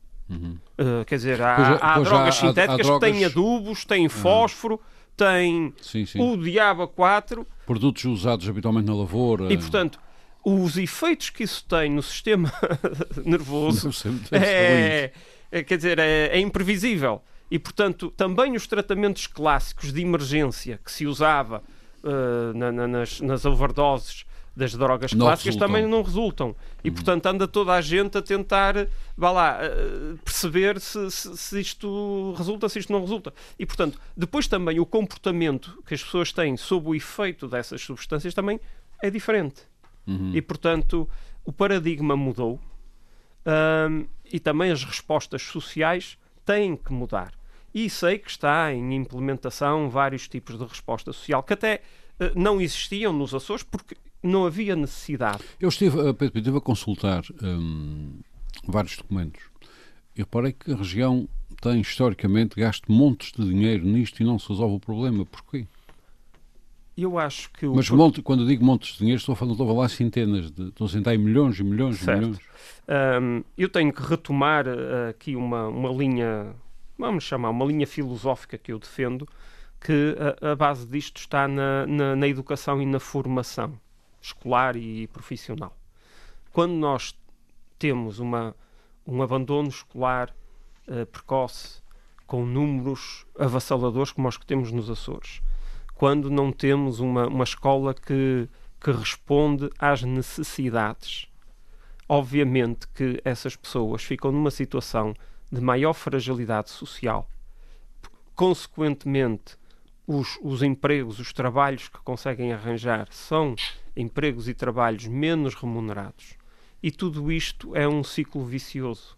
[SPEAKER 5] Ah, quer dizer, há,
[SPEAKER 1] Pois é,
[SPEAKER 5] há
[SPEAKER 1] pois
[SPEAKER 5] drogas
[SPEAKER 1] há-
[SPEAKER 5] sintéticas
[SPEAKER 1] há drogas-
[SPEAKER 5] que têm adubos, têm fósforo, têm
[SPEAKER 1] Sim, sim.
[SPEAKER 5] o diabo 4
[SPEAKER 1] Produtos usados habitualmente na lavoura.
[SPEAKER 5] e, portanto, os efeitos que isso tem no sistema nervoso
[SPEAKER 1] lindo.
[SPEAKER 5] é, é, quer dizer, é, é imprevisível. E, portanto, também os tratamentos clássicos de emergência que se usava eh, na- na- nas, nas overdoses das drogas
[SPEAKER 1] Não
[SPEAKER 5] clássicas
[SPEAKER 1] resultam.
[SPEAKER 5] também não resultam. E, portanto, anda toda a gente a tentar, vá lá, eh, perceber se, se- se isto resulta, se isto não resulta. E, portanto, depois também o comportamento que as pessoas têm sob o efeito dessas substâncias também é diferente.
[SPEAKER 1] Uhum.
[SPEAKER 5] E, portanto, o paradigma mudou hum, e também as respostas sociais têm que mudar. E sei que está em implementação vários tipos de resposta social que até eh, não existiam nos Açores porque não havia necessidade.
[SPEAKER 1] Eu estive, a, Pedro, estive a consultar hum, vários documentos e reparei que a região tem historicamente gasto montes de dinheiro nisto e não se resolve o problema. Porquê?
[SPEAKER 5] Eu acho que o
[SPEAKER 1] Mas monte, quando eu digo montes de dinheiro, estou a falar, não estou a falar centenas, de, estou a sentar em milhões e milhões e milhões.
[SPEAKER 5] Hum, eu tenho que retomar eh, aqui uma, uma linha, vamos chamar, uma linha filosófica que eu defendo, que a, a base disto está na, na, na educação e na formação escolar e profissional. Quando nós temos uma, um abandono escolar eh, precoce, com números avassaladores como os que temos nos Açores, quando não temos uma, uma escola que, que responde às necessidades obviamente que essas pessoas ficam numa situação de maior fragilidade social. Consequentemente, os, os empregos, os trabalhos que conseguem arranjar são empregos e trabalhos menos remunerados. E tudo isto é um ciclo vicioso.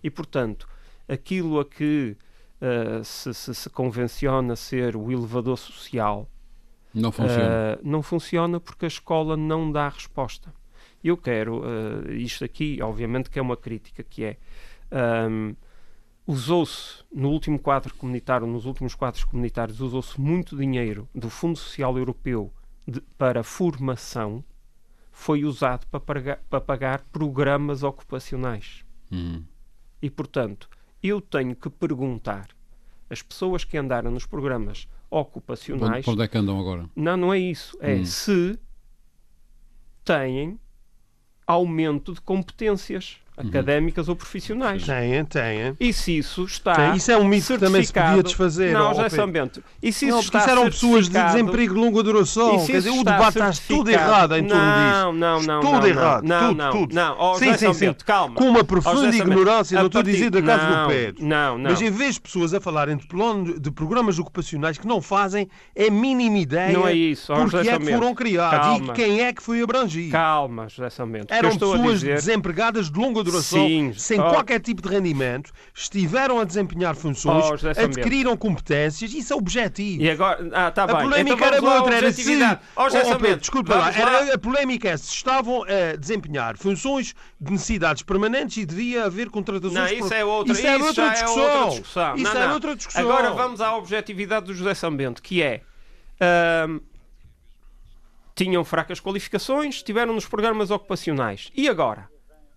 [SPEAKER 5] E, portanto, aquilo a que ah, se, se- se convenciona ser o elevador social
[SPEAKER 1] Não funciona.
[SPEAKER 5] Uh, não funciona porque a escola não dá resposta. Eu quero, uh, isto aqui, obviamente que é uma crítica, que é um, usou-se no último quadro comunitário, nos últimos quadros comunitários, usou-se muito dinheiro do Fundo Social Europeu de- para formação, foi usado para pagar, para pagar programas ocupacionais.
[SPEAKER 1] Uhum.
[SPEAKER 5] E, portanto, eu tenho que perguntar às pessoas que andaram nos programas ocupacionais
[SPEAKER 1] para onde é que andam agora?
[SPEAKER 5] não, não é isso. É
[SPEAKER 1] Hum.
[SPEAKER 5] se têm aumento de competências
[SPEAKER 1] Uhum.
[SPEAKER 5] académicas ou profissionais.
[SPEAKER 2] Têm, têm.
[SPEAKER 5] E se isso está.
[SPEAKER 2] Tem. Isso é um mito que também se podia desfazer.
[SPEAKER 5] Não, já
[SPEAKER 2] Pedro.
[SPEAKER 5] São Bento. E se
[SPEAKER 2] Não,
[SPEAKER 5] isso
[SPEAKER 2] porque
[SPEAKER 5] está
[SPEAKER 2] isso eram pessoas de desemprego de longa duração. Quer dizer, o debate está tudo errado em torno
[SPEAKER 5] não,
[SPEAKER 2] disso.
[SPEAKER 5] Não, não,
[SPEAKER 2] tudo
[SPEAKER 5] não,
[SPEAKER 2] errado.
[SPEAKER 5] Não,
[SPEAKER 2] tudo,
[SPEAKER 5] não,
[SPEAKER 2] tudo.
[SPEAKER 5] não. Ó,
[SPEAKER 2] sim, sim, sim.
[SPEAKER 5] Bento, calma.
[SPEAKER 2] Com uma profunda
[SPEAKER 5] Bento,
[SPEAKER 2] ignorância, não estou a dizer da casa
[SPEAKER 5] não,
[SPEAKER 2] do Pedro.
[SPEAKER 5] Não, não.
[SPEAKER 2] Mas em vez de pessoas a falarem de, plano- de programas ocupacionais que não fazem a mínima ideia
[SPEAKER 5] Não é isso,
[SPEAKER 2] porque é que foram criados
[SPEAKER 5] Calma.
[SPEAKER 2] e quem é que foi abrangido.
[SPEAKER 5] Calma, José São Bento.
[SPEAKER 2] Eram pessoas desempregadas de longa duração,
[SPEAKER 5] Sim,
[SPEAKER 2] sem
[SPEAKER 5] ó.
[SPEAKER 2] qualquer tipo de rendimento, estiveram a desempenhar funções,
[SPEAKER 5] Sambento.
[SPEAKER 2] adquiriram competências, isso é objetivo.
[SPEAKER 5] E agora... Ah, está
[SPEAKER 2] A
[SPEAKER 5] bem.
[SPEAKER 2] polémica
[SPEAKER 5] então
[SPEAKER 2] era outra, era se.
[SPEAKER 5] Ó, José
[SPEAKER 2] Oh, oh, Pedro, desculpa lá, era, a polémica é se estavam a desempenhar funções de necessidades permanentes e devia haver contratações.
[SPEAKER 5] Não, isso é outra,
[SPEAKER 2] Isso,
[SPEAKER 5] isso,
[SPEAKER 2] era outra discussão.
[SPEAKER 5] é outra discussão.
[SPEAKER 2] Isso
[SPEAKER 5] Não,
[SPEAKER 2] era
[SPEAKER 5] não.
[SPEAKER 2] outra discussão.
[SPEAKER 5] Agora vamos à objetividade do José Sambento, que é tinham fracas qualificações, estiveram nos programas ocupacionais. E agora?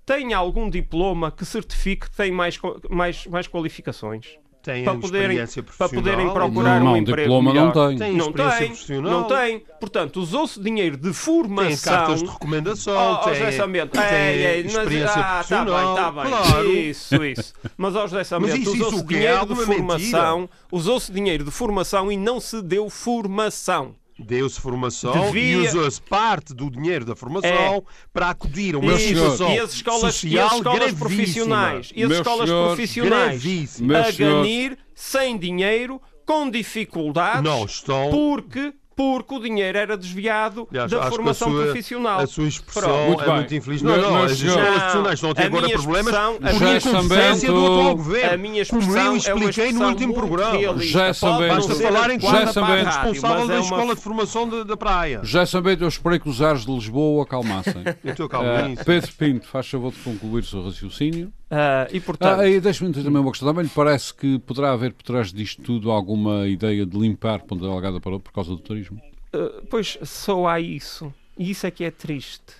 [SPEAKER 5] Têm algum diploma que certifique que têm mais, mais, mais qualificações?
[SPEAKER 2] Têm
[SPEAKER 5] para poderem,
[SPEAKER 2] experiência
[SPEAKER 5] para poderem procurar
[SPEAKER 1] Não,
[SPEAKER 5] um emprego
[SPEAKER 1] diploma não
[SPEAKER 5] melhor.
[SPEAKER 1] tem.
[SPEAKER 2] Têm
[SPEAKER 5] Não
[SPEAKER 2] experiência
[SPEAKER 5] tem,
[SPEAKER 2] profissional.
[SPEAKER 5] não tem. Portanto, usou-se dinheiro de formação.
[SPEAKER 2] cartas de recomendação,
[SPEAKER 5] Oh, oh,
[SPEAKER 2] têm,
[SPEAKER 5] José Sambento,
[SPEAKER 2] têm
[SPEAKER 5] ei, ei, mas,
[SPEAKER 2] experiência
[SPEAKER 5] ah, tá bem,
[SPEAKER 2] profissional.
[SPEAKER 5] tá bem.
[SPEAKER 2] Claro.
[SPEAKER 5] Isso, isso. Mas, ó, José Sambento,
[SPEAKER 2] isso- isso
[SPEAKER 5] usou-se?
[SPEAKER 2] É
[SPEAKER 5] dinheiro de
[SPEAKER 2] alguma
[SPEAKER 5] formação, usou-se dinheiro de formação e não se deu formação.
[SPEAKER 2] Deu-se formação
[SPEAKER 5] Devia-
[SPEAKER 2] e usou-se parte do dinheiro da formação para acudir a uma
[SPEAKER 1] Meu
[SPEAKER 2] situação
[SPEAKER 5] e as escolas, e as
[SPEAKER 2] social
[SPEAKER 5] escolas profissionais, e as
[SPEAKER 1] Meus
[SPEAKER 5] escolas
[SPEAKER 1] senhores,
[SPEAKER 5] profissionais
[SPEAKER 2] gravíssima.
[SPEAKER 5] A ganir sem dinheiro, com dificuldades,
[SPEAKER 2] Não estão-
[SPEAKER 5] porque, porque o dinheiro era desviado
[SPEAKER 2] Aliás,
[SPEAKER 5] da
[SPEAKER 2] acho que a
[SPEAKER 5] formação
[SPEAKER 2] sua-
[SPEAKER 5] profissional.
[SPEAKER 2] A sua expressão
[SPEAKER 5] Pronto.
[SPEAKER 1] Muito
[SPEAKER 2] é
[SPEAKER 1] bem.
[SPEAKER 2] muito infeliz. Não, não,
[SPEAKER 1] meus
[SPEAKER 2] as escolas profissionais estão a ter
[SPEAKER 5] a
[SPEAKER 2] agora
[SPEAKER 5] minha
[SPEAKER 2] problemas
[SPEAKER 5] expressão- a
[SPEAKER 2] por
[SPEAKER 5] minha
[SPEAKER 2] incompetência do
[SPEAKER 1] expressão-
[SPEAKER 2] atual governo.
[SPEAKER 5] A minha
[SPEAKER 2] como
[SPEAKER 5] expressão
[SPEAKER 2] eu
[SPEAKER 5] é
[SPEAKER 2] expliquei no
[SPEAKER 5] expressão
[SPEAKER 2] último programa.
[SPEAKER 1] Já
[SPEAKER 5] não
[SPEAKER 2] Basta falar em
[SPEAKER 5] rádio,
[SPEAKER 2] responsável da
[SPEAKER 5] é
[SPEAKER 2] escola de formação da, praia.
[SPEAKER 1] Já sabendo, eu esperei que os ares de Lisboa acalmassem.
[SPEAKER 2] Calmo
[SPEAKER 1] Pedro Pinto, faz favor de concluir o seu raciocínio.
[SPEAKER 5] Ah, e portanto,
[SPEAKER 1] Ah, e deixa-me dizer também uma questão. Também lhe parece que poderá haver por trás disto tudo alguma ideia de limpar Ponta Delgada para por causa do turismo?
[SPEAKER 5] Uh, pois só há isso. E isso é que é triste.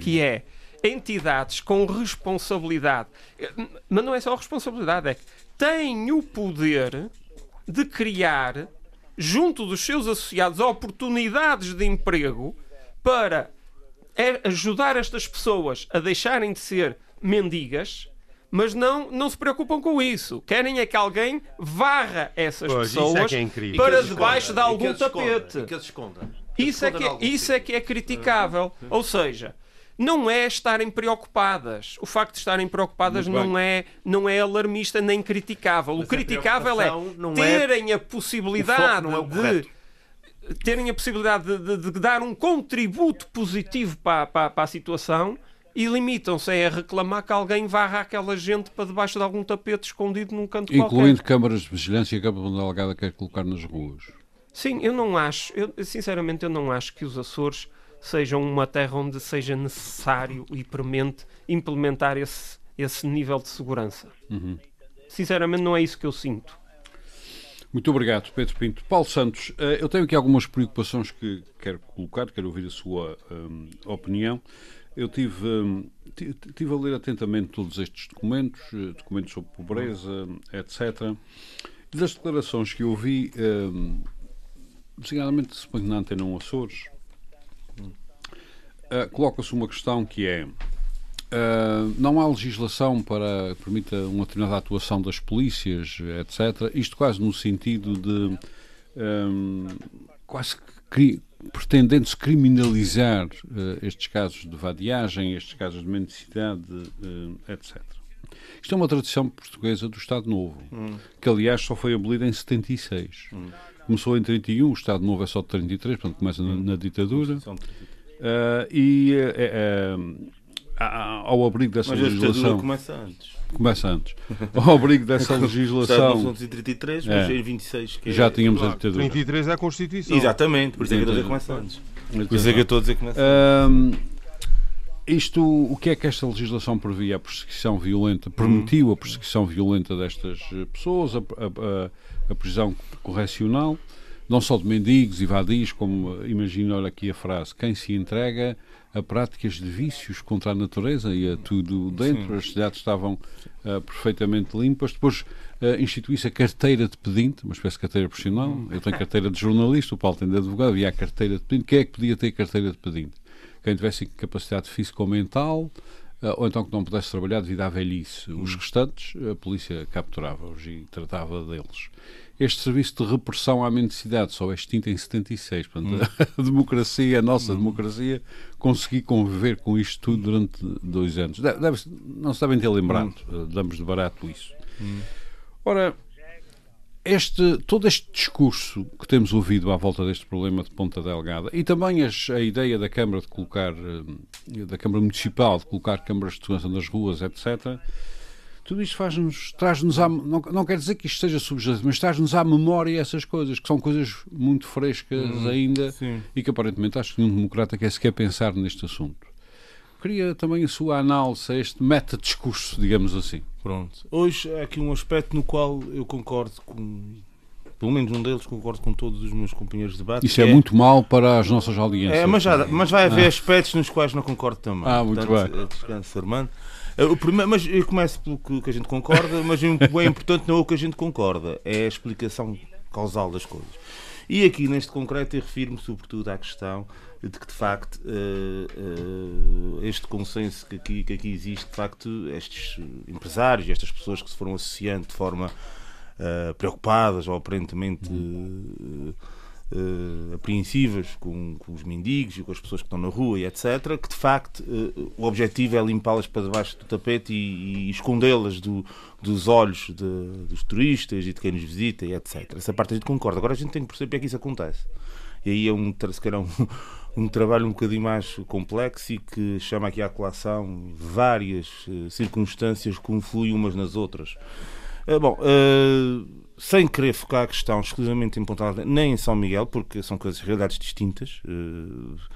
[SPEAKER 5] Que é entidades com responsabilidade. Eh, Mas não é só responsabilidade, é que têm o poder de criar, junto dos seus associados, oportunidades de emprego para é ajudar estas pessoas a deixarem de ser mendigas. Mas não, não se preocupam com isso. Querem é que alguém varra essas
[SPEAKER 2] Pois, é
[SPEAKER 5] pessoas
[SPEAKER 2] é incrível.
[SPEAKER 5] para debaixo de
[SPEAKER 4] esconda, e
[SPEAKER 5] algum
[SPEAKER 4] que esconda,
[SPEAKER 5] tapete.
[SPEAKER 4] E que as esconda.
[SPEAKER 5] Isso é que é, isso é, que é criticável. Ou seja, não é estarem preocupadas. O facto de estarem preocupadas
[SPEAKER 1] Muito bem.
[SPEAKER 5] não é, não é alarmista nem criticável. o criticável é
[SPEAKER 3] não é-
[SPEAKER 5] terem a possibilidade
[SPEAKER 3] é
[SPEAKER 5] de terem a possibilidade de, de- de dar um contributo positivo para, para- para a situação e limitam-se a reclamar que alguém varra aquela gente para debaixo de algum tapete escondido num canto
[SPEAKER 1] Incluindo
[SPEAKER 5] qualquer.
[SPEAKER 1] câmaras de vigilância que a delegada quer colocar nas ruas.
[SPEAKER 5] Sim, eu não acho, eu, sinceramente eu não acho que os Açores sejam uma terra onde seja necessário e premente implementar esse, esse nível de segurança.
[SPEAKER 1] Uhum.
[SPEAKER 5] Sinceramente não é isso que eu sinto.
[SPEAKER 1] Muito obrigado, Pedro Pinto. Paulo Santos, eh, eu tenho aqui algumas preocupações que quero colocar, quero ouvir a sua hum, opinião. Eu tive, hum, ti- tive a ler atentamente todos estes documentos, eh, documentos sobre pobreza, etc. E das declarações que eu ouvi, hum, designadamente, suponho na Antena 1 Açores, eh, coloca-se uma questão que é Uh, não há legislação para que permita uma determinada atuação das polícias, etc. Isto quase no sentido de um, quase que pretendendo-se criminalizar uh, estes casos de vadiagem, estes casos de mendicidade, uh, etc. Isto é uma tradição portuguesa do Estado Novo, que aliás só foi abolida em 76. Começou em 31, o Estado Novo é só de 33, portanto começa na, na ditadura. Uh, e a- ao abrigo dessa
[SPEAKER 4] Mas a ditadura
[SPEAKER 1] legislação.
[SPEAKER 4] começa antes.
[SPEAKER 1] Começa antes. Ao abrigo dessa legislação,
[SPEAKER 4] 1933,
[SPEAKER 1] É.
[SPEAKER 4] mas em 26 que é-
[SPEAKER 1] já tínhamos a
[SPEAKER 2] Claro,
[SPEAKER 1] ditadura.
[SPEAKER 2] 33 é a Constituição.
[SPEAKER 4] Exatamente, por isso é que eu estou a dizer que começa antes. Por isso é que eu estou a dizer que começa antes.
[SPEAKER 1] Isto, o que é que esta legislação previa? A perseguição violenta, permitiu a perseguição violenta destas pessoas, a, a- a- a prisão correcional, não só de mendigos e vadios, como eh, imagina, olha aqui a frase, quem se entrega a práticas de vícios contra a natureza e a tudo dentro, as cidades estavam ah, perfeitamente limpas. Depois ah, institui-se a carteira de pedinte, uma espécie de carteira profissional. Eu tenho carteira de jornalista, o Paulo tem de advogado, havia a carteira de pedinte. Quem é que podia ter carteira de pedinte? Quem tivesse capacidade física ou mental, ou então que não pudesse trabalhar devido à velhice. Os restantes, a polícia capturava-os e tratava deles. Este serviço de repressão à mendicidade só é extinto em 76. Portanto, a democracia, a nossa democracia, consegui conviver com isto tudo durante dois anos. Deve- não se devem ter lembrado, eh, damos de barato isso. Ora, este, todo este discurso que temos ouvido à volta deste problema de Ponta Delgada e também as- a ideia da Câmara de colocar, eh, da Câmara Municipal de colocar câmaras de segurança nas ruas, etc., tudo isto faz-nos, traz-nos à, não, não quer dizer que isto seja subjetivo, mas traz-nos à memória essas coisas, que são coisas muito frescas ainda
[SPEAKER 4] Sim.
[SPEAKER 1] e que aparentemente acho que nenhum democrata quer sequer pensar neste assunto. Queria também a sua análise a este meta-discurso, digamos assim.
[SPEAKER 4] Pronto. Hoje há aqui um aspecto no qual eu concordo com. Pelo menos um deles concordo com todos os meus companheiros de debate.
[SPEAKER 1] Isso
[SPEAKER 4] que
[SPEAKER 1] é, muito mau para as nossas audiências.
[SPEAKER 4] É, mas, já, mas vai haver aspectos nos quais não concordo também.
[SPEAKER 1] Ah, muito
[SPEAKER 4] Portanto, eh, Descanso, Armando. Eh, O primeiro, mas eu começo pelo que, a gente concorda, mas o bem importante não é o que a gente concorda, é a explicação causal das coisas. E aqui neste concreto eu refiro-me sobretudo à questão de que de facto eh, eh, este consenso que aqui, que aqui existe, de facto, estes empresários, estas pessoas que se foram associando de forma preocupadas ou aparentemente eh, apreensivas com, com os mendigos e com as pessoas que estão na rua e etc., que de facto eh, o objetivo é limpá-las para debaixo do tapete e, e escondê-las do- dos olhos de- dos turistas e de quem nos visita e etc. Essa parte a gente concorda. Agora a gente tem que perceber porque é que isso acontece. E aí é um, se calhar um, um trabalho um bocadinho mais complexo e que chama aqui à colação várias eh, circunstâncias que confluem umas nas outras. Eh, bom, eh, sem querer focar a questão exclusivamente em Ponta Delgada, nem em São Miguel, porque são coisas, realidades distintas. eh,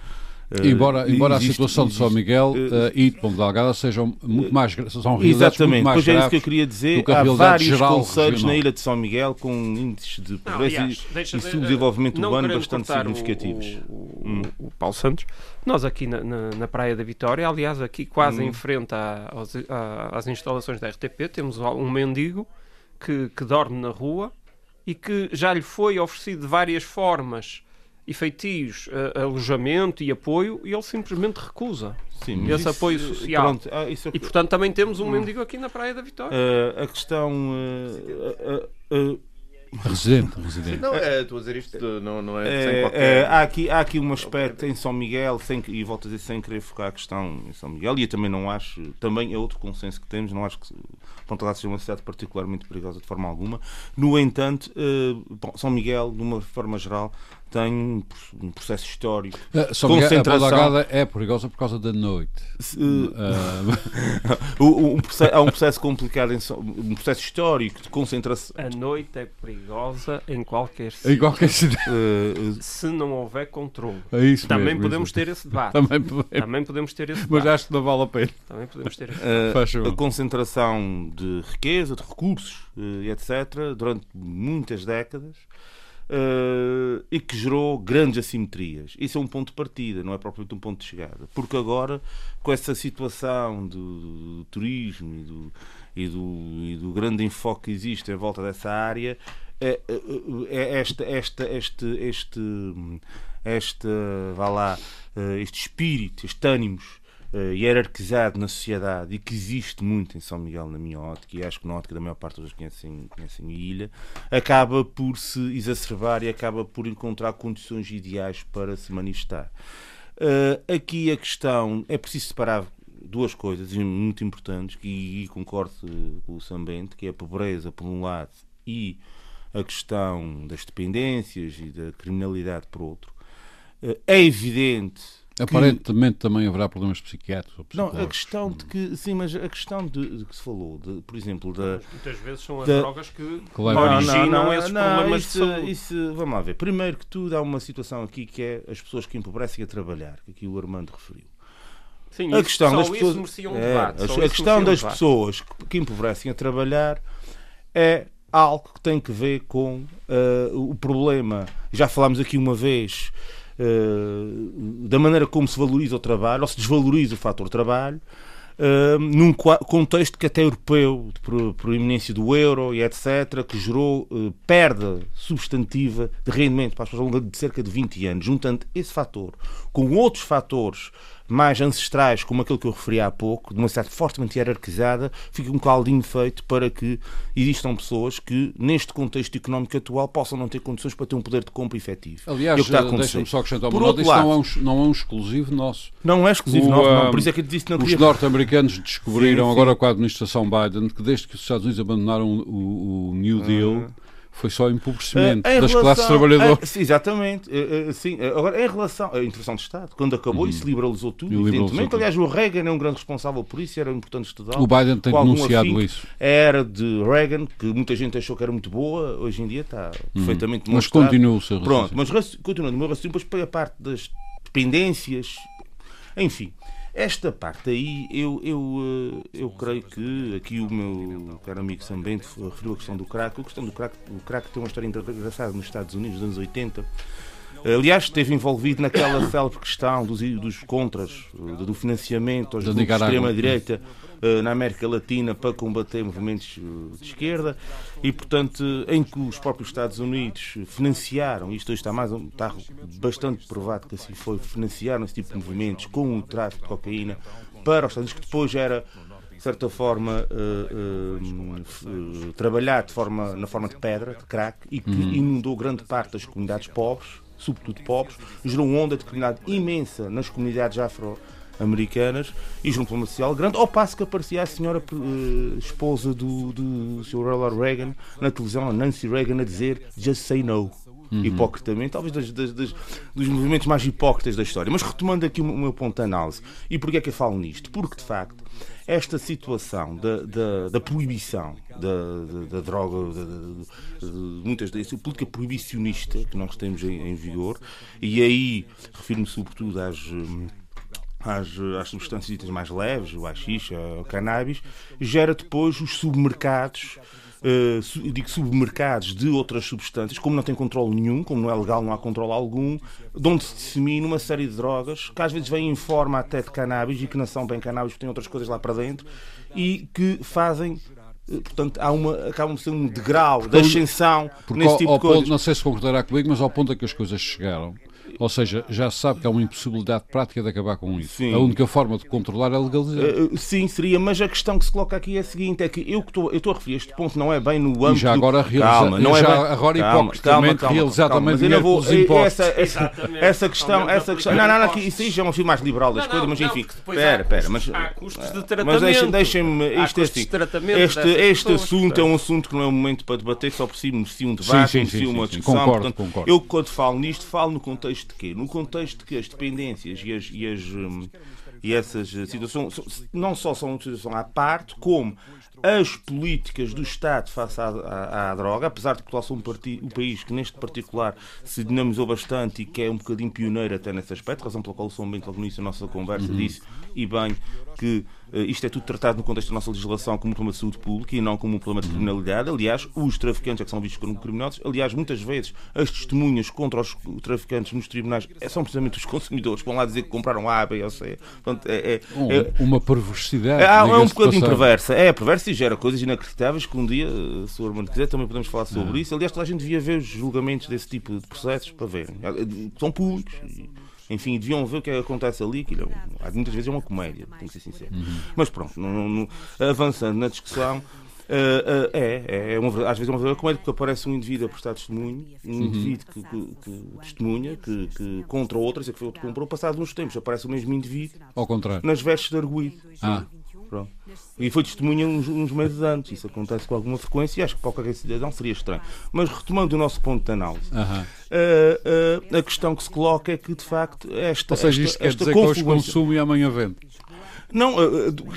[SPEAKER 1] Embora, embora
[SPEAKER 4] existe-
[SPEAKER 1] a situação de São
[SPEAKER 4] existe-
[SPEAKER 1] Miguel
[SPEAKER 4] eh,
[SPEAKER 1] e de Ponte Delgada sejam muito mais são realidades muito
[SPEAKER 4] Exatamente,
[SPEAKER 1] mais
[SPEAKER 4] pois é isso que eu queria dizer. Há vários
[SPEAKER 1] geral
[SPEAKER 4] conselhos
[SPEAKER 1] regional.
[SPEAKER 4] na ilha de São Miguel com índices de
[SPEAKER 5] Não,
[SPEAKER 4] pobreza
[SPEAKER 5] aliás,
[SPEAKER 4] e- e
[SPEAKER 5] de-
[SPEAKER 4] subdesenvolvimento
[SPEAKER 5] não
[SPEAKER 4] urbano bastante
[SPEAKER 5] cortar o-
[SPEAKER 4] significativos.
[SPEAKER 5] O,
[SPEAKER 4] Hum.
[SPEAKER 5] o Paulo Santos, nós aqui na, na, na Praia da Vitória, aliás, aqui quase
[SPEAKER 4] Hum.
[SPEAKER 5] em frente à- aos- à- às instalações da RTP, temos um mendigo que, que dorme na rua e que já lhe foi oferecido de várias formas e feitios eh, alojamento e apoio e ele simplesmente recusa.
[SPEAKER 4] Sim,
[SPEAKER 5] esse apoio social.
[SPEAKER 4] Pronto, ah, isso é-
[SPEAKER 5] E portanto também temos um
[SPEAKER 4] Hum.
[SPEAKER 5] mendigo aqui na Praia da Vitória.
[SPEAKER 4] Uh, a questão. uh, uh, uh, uh,
[SPEAKER 1] Residente, residente.
[SPEAKER 3] Não, é, estou a dizer isto, não, não é, sem
[SPEAKER 4] É,
[SPEAKER 3] qualquer...
[SPEAKER 4] é, há, aqui, há aqui um aspecto em São Miguel, sem, e volto a dizer sem querer focar a questão em São Miguel, e eu também não acho, também é outro consenso que temos, não acho que Ponta Delgada seja uma cidade particularmente perigosa de forma alguma. No entanto, eh, bom, São Miguel, de uma forma geral, tem um pro- processo histórico.
[SPEAKER 1] Uh, só que a
[SPEAKER 4] Concentração.
[SPEAKER 1] Balagada é perigosa por causa da noite.
[SPEAKER 4] Se-
[SPEAKER 1] Uh,
[SPEAKER 4] o- o- um processo- há um processo complicado, em um processo histórico de concentração.
[SPEAKER 5] A noite é perigosa em qualquer sítio.
[SPEAKER 1] em qualquer cidade.
[SPEAKER 4] eh,
[SPEAKER 5] Se não houver controle.
[SPEAKER 1] É isso
[SPEAKER 5] Também
[SPEAKER 1] mesmo,
[SPEAKER 5] podemos
[SPEAKER 1] isso.
[SPEAKER 5] ter esse debate.
[SPEAKER 1] Também podemos.
[SPEAKER 5] Também podemos ter esse
[SPEAKER 1] Mas
[SPEAKER 5] debate.
[SPEAKER 1] acho que não vale a pena.
[SPEAKER 5] Também podemos ter esse
[SPEAKER 4] eh,
[SPEAKER 1] Faz favor.
[SPEAKER 4] a concentração de riqueza, de recursos, eh, etc., durante muitas décadas eh, e que gerou grandes assimetrias. Isso é um ponto de partida, não é propriamente um ponto de chegada. Porque agora, com essa situação do, do turismo e do, e, do, e do grande enfoque que existe em volta dessa área, é, é, é esta, esta, este, este, este, vá lá, eh, este espírito, este ânimos eh, hierarquizado na sociedade e que existe muito em São Miguel, na minha ótica, e acho que na ótica da maior parte pessoas que conhecem, conhecem a ilha, acaba por se exacerbar e acaba por encontrar condições ideais para se manifestar. Eh, aqui a questão é preciso separar duas coisas muito importantes, que e concordo eh, com o Sambente, que é a pobreza por um lado e a questão das dependências e da criminalidade por outro. É evidente que-
[SPEAKER 1] Aparentemente também haverá problemas psiquiátricos. ou
[SPEAKER 4] não, a questão de que, sim, mas a questão de, de que se falou, de, por exemplo, da.
[SPEAKER 5] Mas muitas vezes são as
[SPEAKER 4] Da-
[SPEAKER 5] drogas que
[SPEAKER 1] Que levam a isso.
[SPEAKER 5] originam esses problemas
[SPEAKER 4] isso,
[SPEAKER 5] de saúde.
[SPEAKER 4] isso- vamos lá ver. Primeiro que tudo, há uma situação aqui que é as pessoas que empobrecem a trabalhar, que aqui o Armando referiu.
[SPEAKER 5] Sim,
[SPEAKER 4] A
[SPEAKER 5] isso-
[SPEAKER 4] questão
[SPEAKER 5] só
[SPEAKER 4] das
[SPEAKER 5] isso
[SPEAKER 4] pessoas,
[SPEAKER 5] merecia um
[SPEAKER 4] é,
[SPEAKER 5] debate,
[SPEAKER 4] a, a questão
[SPEAKER 5] um
[SPEAKER 4] das
[SPEAKER 5] debate.
[SPEAKER 4] pessoas que, que empobrecem a trabalhar é algo que tem que ver com eh, o problema. Já falámos aqui uma vez eh, da maneira como se valoriza o trabalho, ou se desvaloriza o fator trabalho. eh, num contexto que até europeu, por iminência do euro e etc., que gerou eh, perda substantiva de rendimento para as pessoas ao longo de cerca de 20 anos, juntando esse fator com outros fatores mais ancestrais, como aquele que eu referi há pouco, de uma cidade fortemente hierarquizada, fica um caldinho feito para que existam pessoas que, neste contexto económico atual, possam não ter condições para ter um poder de compra efetivo.
[SPEAKER 1] Aliás,
[SPEAKER 4] É o que está a
[SPEAKER 1] eh,
[SPEAKER 4] acontecer.
[SPEAKER 1] deixa-me só acrescentar
[SPEAKER 4] Por
[SPEAKER 1] uma nota.
[SPEAKER 4] outro
[SPEAKER 1] Isso não é, um, não é um exclusivo nosso.
[SPEAKER 4] Não é exclusivo,
[SPEAKER 1] O,
[SPEAKER 4] não, não,
[SPEAKER 1] ah,
[SPEAKER 4] por isso é que eu disse que não
[SPEAKER 1] Os
[SPEAKER 4] queria...
[SPEAKER 1] norte-americanos descobriram,
[SPEAKER 4] Sim, sim.
[SPEAKER 1] agora com a administração Biden, que desde que os Estados Unidos abandonaram o, o New Deal, foi só empobrecimento
[SPEAKER 4] Eh,
[SPEAKER 1] das
[SPEAKER 4] relação-
[SPEAKER 1] classes trabalhadoras.
[SPEAKER 4] eh, exatamente. Eh, sim. Agora, em relação à intervenção de Estado, quando acabou, isso liberalizou tudo,
[SPEAKER 1] Uhum. E liberalizou
[SPEAKER 4] evidentemente.
[SPEAKER 1] tudo.
[SPEAKER 4] Aliás, o Reagan é um grande responsável por isso, era importante estudar.
[SPEAKER 1] O Biden tem denunciado isso.
[SPEAKER 4] Era de Reagan, que muita gente achou que era muito boa, hoje em dia está perfeitamente
[SPEAKER 1] Uhum. Mas
[SPEAKER 4] demonstrado.
[SPEAKER 1] continua o seu
[SPEAKER 4] Pronto,
[SPEAKER 1] raciocínio.
[SPEAKER 4] mas raci- continuando o meu raciocínio, depois para a parte das dependências, enfim, esta parte aí, eu, eu, eh, eu creio que aqui o meu caro amigo Sambente referiu a questão do crack. A questão do crack, o crack tem uma história engraçada nos Estados Unidos, nos anos 80. Aliás, esteve envolvido naquela célebre questão dos, dos contras, eh, do financiamento aos
[SPEAKER 1] Da
[SPEAKER 4] grupos de extrema-direita na América Latina para combater movimentos eh, de esquerda. E, portanto, em que os próprios Estados Unidos financiaram, isto hoje está, mais, está bastante provado que assim foi, financiaram esse tipo de movimentos com o tráfico de cocaína para os Estados Unidos, que depois era de certa forma, eh, eh, f- eh, trabalhar de forma, na forma de pedra, de crack, e que inundou grande parte das comunidades pobres, sobretudo pobres, gerou uma onda de criminalidade imensa nas comunidades afro-americanas e gerou um problema social grande, ao passo que aparecia a senhora eh, esposa do, do Sr. Ronald Reagan na televisão, a Nancy Reagan, a dizer just say no. Hipocritamente, talvez das- das- das- dos movimentos mais hipócritas da história. Mas retomando aqui o meu- ponto de análise, e porquê é que eu falo nisto? Porque, de facto, esta situação da, da, da proibição da, da, droga, de muitas a política proibicionista que nós temos em, em vigor, e aí refiro-me sobretudo às. Às, às substâncias ditas mais leves, o haxixe, o cannabis, gera depois os submercados, su- eu digo submercados de outras substâncias, como não tem controle nenhum, como não é legal, não há controle algum, de onde se dissemina uma série de drogas que às vezes vêm em forma até de cannabis e que não são bem cannabis, porque têm outras coisas lá para dentro e que fazem. eh, Portanto, há uma, acabam de ser um degrau de ascensão
[SPEAKER 1] Porque
[SPEAKER 4] nesse
[SPEAKER 1] ao,
[SPEAKER 4] tipo
[SPEAKER 1] ao
[SPEAKER 4] de coisas.
[SPEAKER 1] ponto, não sei se concordará comigo, mas ao ponto a que as coisas chegaram, Ou seja, já se sabe que há uma impossibilidade prática de acabar com isso.
[SPEAKER 4] Sim.
[SPEAKER 1] A única forma de controlar é legalizar.
[SPEAKER 4] Uh, sim, seria, mas a questão que se coloca aqui é a seguinte: é que eu que estou eu estou a referir este ponto não é bem no âmbito.
[SPEAKER 1] E já agora, realiza,
[SPEAKER 4] calma, não
[SPEAKER 1] já
[SPEAKER 4] é bem,
[SPEAKER 1] agora
[SPEAKER 4] calma,
[SPEAKER 1] hipocritamente
[SPEAKER 4] calma,
[SPEAKER 1] realizar
[SPEAKER 4] calma,
[SPEAKER 1] também
[SPEAKER 4] mas
[SPEAKER 1] dinheiro
[SPEAKER 4] vou,
[SPEAKER 1] impostos.
[SPEAKER 4] essa, essa, essa questão, essa questão. Não, não, não, aqui, isso aí já é um filme mais liberal das
[SPEAKER 5] Não,
[SPEAKER 4] coisas,
[SPEAKER 5] não,
[SPEAKER 4] mas
[SPEAKER 5] não,
[SPEAKER 4] enfim. Espera,
[SPEAKER 5] há
[SPEAKER 4] espera,
[SPEAKER 5] custos-
[SPEAKER 4] mas.
[SPEAKER 5] há custos de
[SPEAKER 4] Mas
[SPEAKER 5] tratamento.
[SPEAKER 4] deixem- deixem-me.
[SPEAKER 5] Há
[SPEAKER 4] Isto é
[SPEAKER 5] custos
[SPEAKER 4] assim.
[SPEAKER 5] de tratamento
[SPEAKER 4] Este, este
[SPEAKER 5] pessoas,
[SPEAKER 4] assunto é um assunto que não é um momento para debater, só por si merecia um debate, merecia
[SPEAKER 1] sim,
[SPEAKER 4] uma
[SPEAKER 1] sim, sim.
[SPEAKER 4] discussão.
[SPEAKER 1] Concordo,
[SPEAKER 4] portanto,
[SPEAKER 1] concordo.
[SPEAKER 4] Eu, quando falo nisto, falo no contexto de quê? No contexto de que as dependências e, as, e, as, hum, e essas eh, situações não só são uma situação à parte, como as políticas do Estado face à, à- à droga, apesar de Portugal ser um, parti- um país que neste particular se dinamizou bastante e que é um bocadinho pioneiro até nesse aspecto, razão pela qual o São Bento logo no início da nossa conversa disse, e bem, que eh, isto é tudo tratado no contexto da nossa legislação como um problema de saúde pública e não como um problema de criminalidade. Aliás, os traficantes é que são vistos como criminosos. Aliás, muitas vezes as testemunhas contra os traficantes nos tribunais eh, são precisamente os consumidores que vão lá dizer que compraram A, B ou C. Portanto, é, é- é-
[SPEAKER 1] uma perversidade.
[SPEAKER 4] é, é um bocadinho perversa. É perversa e gera coisas inacreditáveis que um dia, eh, se o Armando quiser, também podemos falar sobre isso. Aliás, toda a gente devia ver os julgamentos desse tipo de processos para verem. Eh, São públicos. e, Enfim, deviam ver o que é que acontece ali. Aquilo é muitas vezes é uma comédia, tenho que ser sincero. Mas pronto, não- não- não- avançando na discussão. eh, eh, é, é uma, às vezes é uma verdadeira comédia porque aparece um indivíduo a prestar testemunho, um indivíduo que, que- que testemunha, que, que contra outro, sei que foi outro que comprou, passado uns tempos aparece o mesmo indivíduo
[SPEAKER 1] Ao contrário.
[SPEAKER 4] nas vestes de arguído.
[SPEAKER 1] Ah,
[SPEAKER 4] Pronto. E foi testemunha uns, uns meses antes. Isso acontece com alguma frequência e acho que para qualquer cidadão seria estranho. Mas retomando o nosso ponto de análise, eh, eh, a questão que se coloca é que, de facto, esta.
[SPEAKER 1] Ou seja,
[SPEAKER 4] esta,
[SPEAKER 1] isto quer
[SPEAKER 4] esta
[SPEAKER 1] dizer que hoje
[SPEAKER 4] confluência-
[SPEAKER 1] consumo e amanhã vende.
[SPEAKER 4] Não, eh,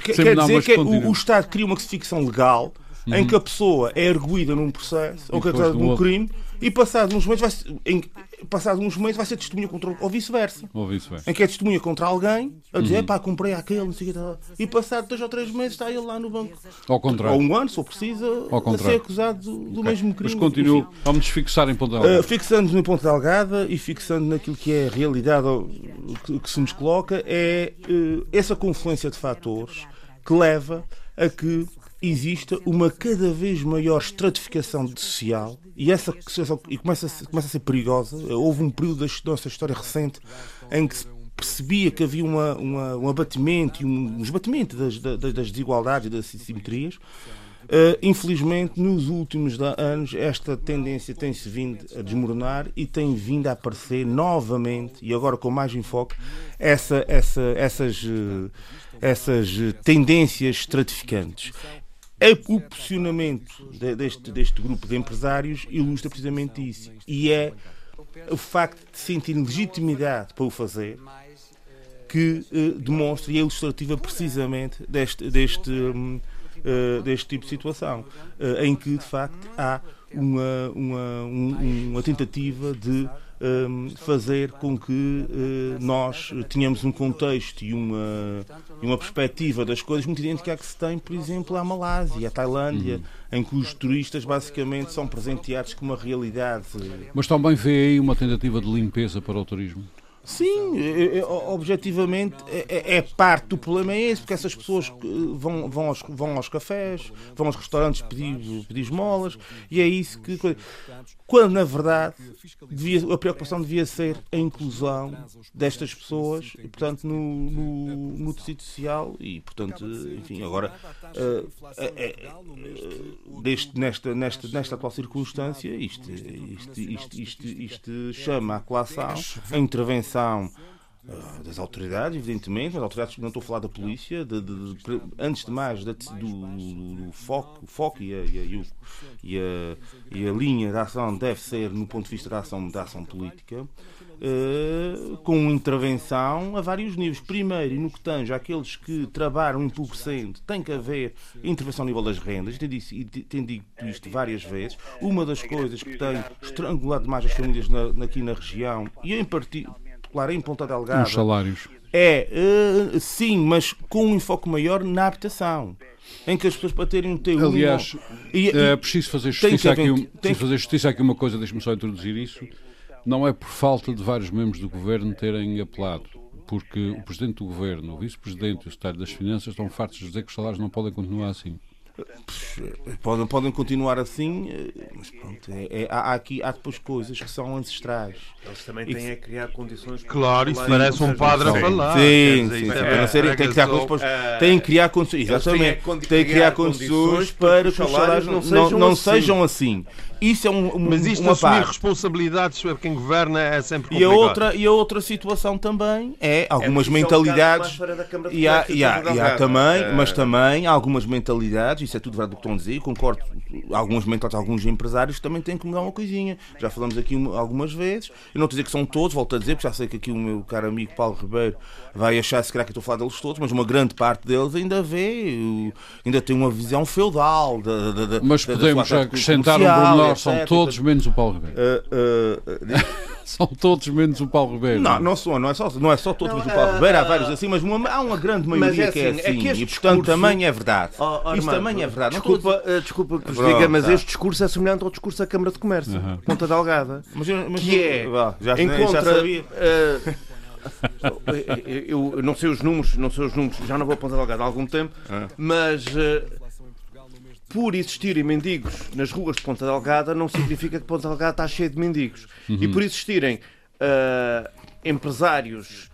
[SPEAKER 4] quer, quer dizer que
[SPEAKER 1] continua.
[SPEAKER 4] o, o Estado cria uma ficção legal em que a pessoa é arguída num processo ou que é acusada de um
[SPEAKER 1] outro.
[SPEAKER 4] crime e passado uns meses vai passado uns meses vai ser testemunha contra ou vice-versa.
[SPEAKER 1] Ou vice-versa.
[SPEAKER 4] Em que é testemunha contra alguém, a
[SPEAKER 1] Uhum.
[SPEAKER 4] dizer, pá, comprei aquele, não sei o que tal. E passado dois ou três meses está ele lá no banco.
[SPEAKER 1] Ao
[SPEAKER 4] Ou
[SPEAKER 1] contrário.
[SPEAKER 4] um ano, se for preciso,
[SPEAKER 1] Ao
[SPEAKER 4] a ser acusado do, do mesmo crime.
[SPEAKER 1] Mas continuo. Vamos fixar em ponto de
[SPEAKER 4] Uh, fixando no ponto de Algada e fixando naquilo que é a realidade ou, que, que se nos coloca, é uh, essa confluência de fatores que leva a que exista uma cada vez maior estratificação social e essa e começa a, começa a ser perigosa. Houve um período da nossa história recente em que se percebia que havia uma, uma- um abatimento e um, um esbatimento das, da- das desigualdades e das assimetrias. Uh, infelizmente, nos últimos anos, esta tendência tem-se vindo a desmoronar e tem vindo a aparecer novamente, e agora com mais enfoque, essa, essa, essas, uh, essas uh, tendências estratificantes. O posicionamento de- deste, deste grupo de empresários ilustra precisamente isso. E é o facto de sentirem legitimidade para o fazer que eh, demonstra e é ilustrativa precisamente deste, deste, hum, eh, deste tipo de situação, eh, em que de facto há uma, uma, um- uma tentativa de fazer com que eh, nós tenhamos um contexto e uma, uma perspectiva das coisas muito idêntica à que se tem, por exemplo, à Malásia, à Tailândia, em que os turistas basicamente são presenteados com uma realidade
[SPEAKER 1] Mas também vê aí uma tentativa de limpeza para o turismo.
[SPEAKER 4] Sim, é- é- objetivamente é, é- é parte do problema é esse, porque essas pessoas vão, vão, aos, vão aos cafés, vão aos restaurantes pedir, pedir esmolas e é isso que. Quando na verdade devia- a preocupação devia ser a inclusão destas pessoas, e, portanto, no, no, no tecido social e, portanto, enfim, agora é- é, deste, nesta, nesta, nesta atual circunstância, isto, isto, isto, isto, isto chama a colação a intervenção ah, das autoridades, evidentemente, mas autoridades não estou a falar da polícia, de- de- de- antes de mais da- do, do- do foco, foco e a, e, a, e a- e a linha de ação deve ser no ponto de vista da ação, da ação política. eh, com intervenção a vários níveis. Primeiro, e no que tange àqueles que trabalham empobrecendo, tem que haver intervenção ao nível das rendas. Tem dito, dito isto várias vezes. Uma das coisas que tem estrangulado mais as famílias na- aqui na região, e em particular em Ponta Delgada,
[SPEAKER 1] Os salários.
[SPEAKER 4] é, eh, sim, mas com um enfoque maior na habitação. Em que as pessoas para terem um T1
[SPEAKER 1] Aliás,
[SPEAKER 4] e,
[SPEAKER 1] É preciso fazer justiça
[SPEAKER 4] haver-
[SPEAKER 1] aqui, preciso fazer justiça aqui uma coisa, deixe-me só introduzir isso. Não é por falta de vários membros do governo terem apelado, porque o presidente do governo, o vice-presidente e o secretário das finanças estão fartos de dizer que os salários não podem continuar assim.
[SPEAKER 4] Podem, podem continuar assim, eh, mas pronto, é, é, há, aqui, há depois coisas que são ancestrais.
[SPEAKER 3] Eles também têm a criar condições.
[SPEAKER 2] Claro, isso parece um padre a falar.
[SPEAKER 4] Sim, sim, sim. Para não serem, tem que criar condições. Têm que criar condições. Exatamente. Têm que criar condições para que os salários não, não, não sejam assim. Isso é um, um,
[SPEAKER 2] Mas isto
[SPEAKER 4] uma
[SPEAKER 2] assumir
[SPEAKER 4] parte.
[SPEAKER 2] responsabilidades sobre quem governa é sempre
[SPEAKER 4] E a,
[SPEAKER 2] complicado.
[SPEAKER 4] outra, e a outra situação também é algumas mentalidades. E há, e há, e há também, mas também há algumas mentalidades, isso é tudo verdade do que estão a dizer, eu concordo, algumas mentalidades, alguns empresários também têm que mudar uma coisinha. Já falamos aqui um- algumas vezes, eu não estou a dizer que são todos, volto a dizer, porque já sei que aqui o meu caro amigo Paulo Ribeiro vai achar se calhar que estou a falar deles todos, mas uma grande parte deles ainda vê, o- ainda tem uma visão feudal da, da, da
[SPEAKER 1] Mas podemos acrescentar um pormenor, são todos menos o Paulo Ribeiro.
[SPEAKER 4] Ah, ah,
[SPEAKER 1] São todos menos o Paulo Ribeiro.
[SPEAKER 4] Não, não, são, não, é só, não é só todos, mas o Paulo Ribeiro, há vários assim, mas uma- há uma grande maioria
[SPEAKER 3] é
[SPEAKER 4] que é
[SPEAKER 3] assim, é
[SPEAKER 4] assim.
[SPEAKER 3] que este
[SPEAKER 4] e portanto
[SPEAKER 3] discurso-
[SPEAKER 4] também é verdade.
[SPEAKER 3] Oh, oh,
[SPEAKER 4] Isso
[SPEAKER 3] Armando,
[SPEAKER 4] também é verdade. Não
[SPEAKER 3] Desculpa, eh, desculpa que vos diga, mas este discurso é semelhante ao discurso da Câmara de Comércio,
[SPEAKER 1] Aham.
[SPEAKER 3] Ponta Delgada.
[SPEAKER 4] Mas, eu- mas
[SPEAKER 3] que é
[SPEAKER 4] já, já
[SPEAKER 3] encontra
[SPEAKER 4] sabia.
[SPEAKER 3] eh, eu eu não sei os números, não sei os números, já não vou a Ponta Delgada há algum tempo,
[SPEAKER 4] Ah.
[SPEAKER 3] mas eh, por existirem mendigos nas ruas de Ponta Delgada não significa que Ponta Delgada está cheia de mendigos. E por existirem eh, empresários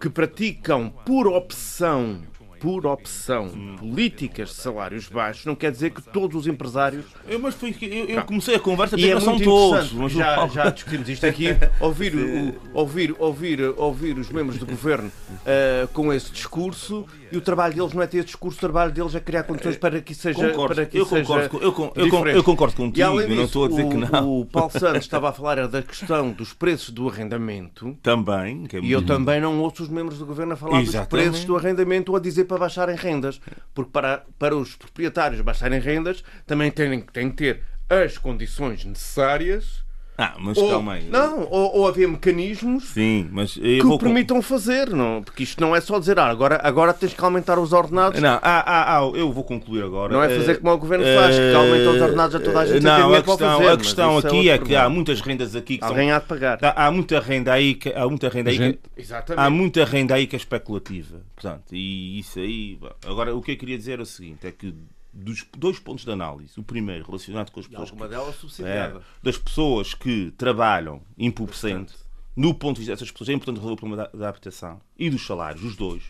[SPEAKER 3] que praticam por opção por opção políticas de salários baixos, não quer dizer que todos os empresários
[SPEAKER 4] Eu, mas foi eu, eu comecei a conversa,
[SPEAKER 3] e é
[SPEAKER 4] são todos. Mas
[SPEAKER 3] já, já discutimos isto aqui, ouvir, o- ouvir, ouvir, ouvir os membros do governo eh, com esse discurso e o trabalho deles não é ter esse discurso, o trabalho deles é criar condições para que seja
[SPEAKER 4] Concordo,
[SPEAKER 3] para que
[SPEAKER 4] eu
[SPEAKER 3] seja
[SPEAKER 4] concordo, com- eu, con- eu, con-
[SPEAKER 3] diferente.
[SPEAKER 4] eu concordo
[SPEAKER 3] E
[SPEAKER 4] contigo,
[SPEAKER 3] além
[SPEAKER 4] eu não
[SPEAKER 3] disso,
[SPEAKER 4] estou a dizer
[SPEAKER 3] o,
[SPEAKER 4] que não.
[SPEAKER 3] o Paulo Santos estava a falar da questão dos preços do arrendamento
[SPEAKER 4] Também, que é
[SPEAKER 3] e eu
[SPEAKER 4] muito-
[SPEAKER 3] também não ouço os membros do governo a falar dos
[SPEAKER 4] Exatamente.
[SPEAKER 3] preços do arrendamento ou a dizer para baixarem rendas. Porque para, para os proprietários baixarem rendas também têm, têm que ter as condições necessárias.
[SPEAKER 4] Ah, mas
[SPEAKER 3] Ou,
[SPEAKER 4] calma aí.
[SPEAKER 3] não, ou, ou haver mecanismos
[SPEAKER 4] Sim, mas eu
[SPEAKER 3] que
[SPEAKER 4] vou
[SPEAKER 3] permitam fazer. Não, porque isto não é só dizer ah, agora, agora tens que aumentar os ordenados.
[SPEAKER 4] Não, ah, ah, ah, eu vou concluir agora.
[SPEAKER 3] Não é fazer
[SPEAKER 4] Eh,
[SPEAKER 3] como o governo faz, que aumenta os ordenados a toda a gente
[SPEAKER 4] Não, a questão,
[SPEAKER 3] fazer,
[SPEAKER 4] a questão
[SPEAKER 3] é
[SPEAKER 4] aqui
[SPEAKER 3] outro
[SPEAKER 4] é que há muitas rendas aqui que
[SPEAKER 3] Alguém
[SPEAKER 4] são.
[SPEAKER 3] há de pagar.
[SPEAKER 4] Há, há muita renda aí que há muita renda aí
[SPEAKER 1] Gente-
[SPEAKER 4] que,
[SPEAKER 3] Exatamente.
[SPEAKER 4] há muita renda aí que é especulativa. Portanto, e isso aí. Agora, o que eu queria dizer é o seguinte: é que dos dois pontos de análise, o primeiro relacionado com as pessoas
[SPEAKER 3] delas
[SPEAKER 4] é, das pessoas que trabalham empobrecendo, no ponto de vista dessas pessoas, é importante resolver o problema da, da habitação e dos salários, os dois.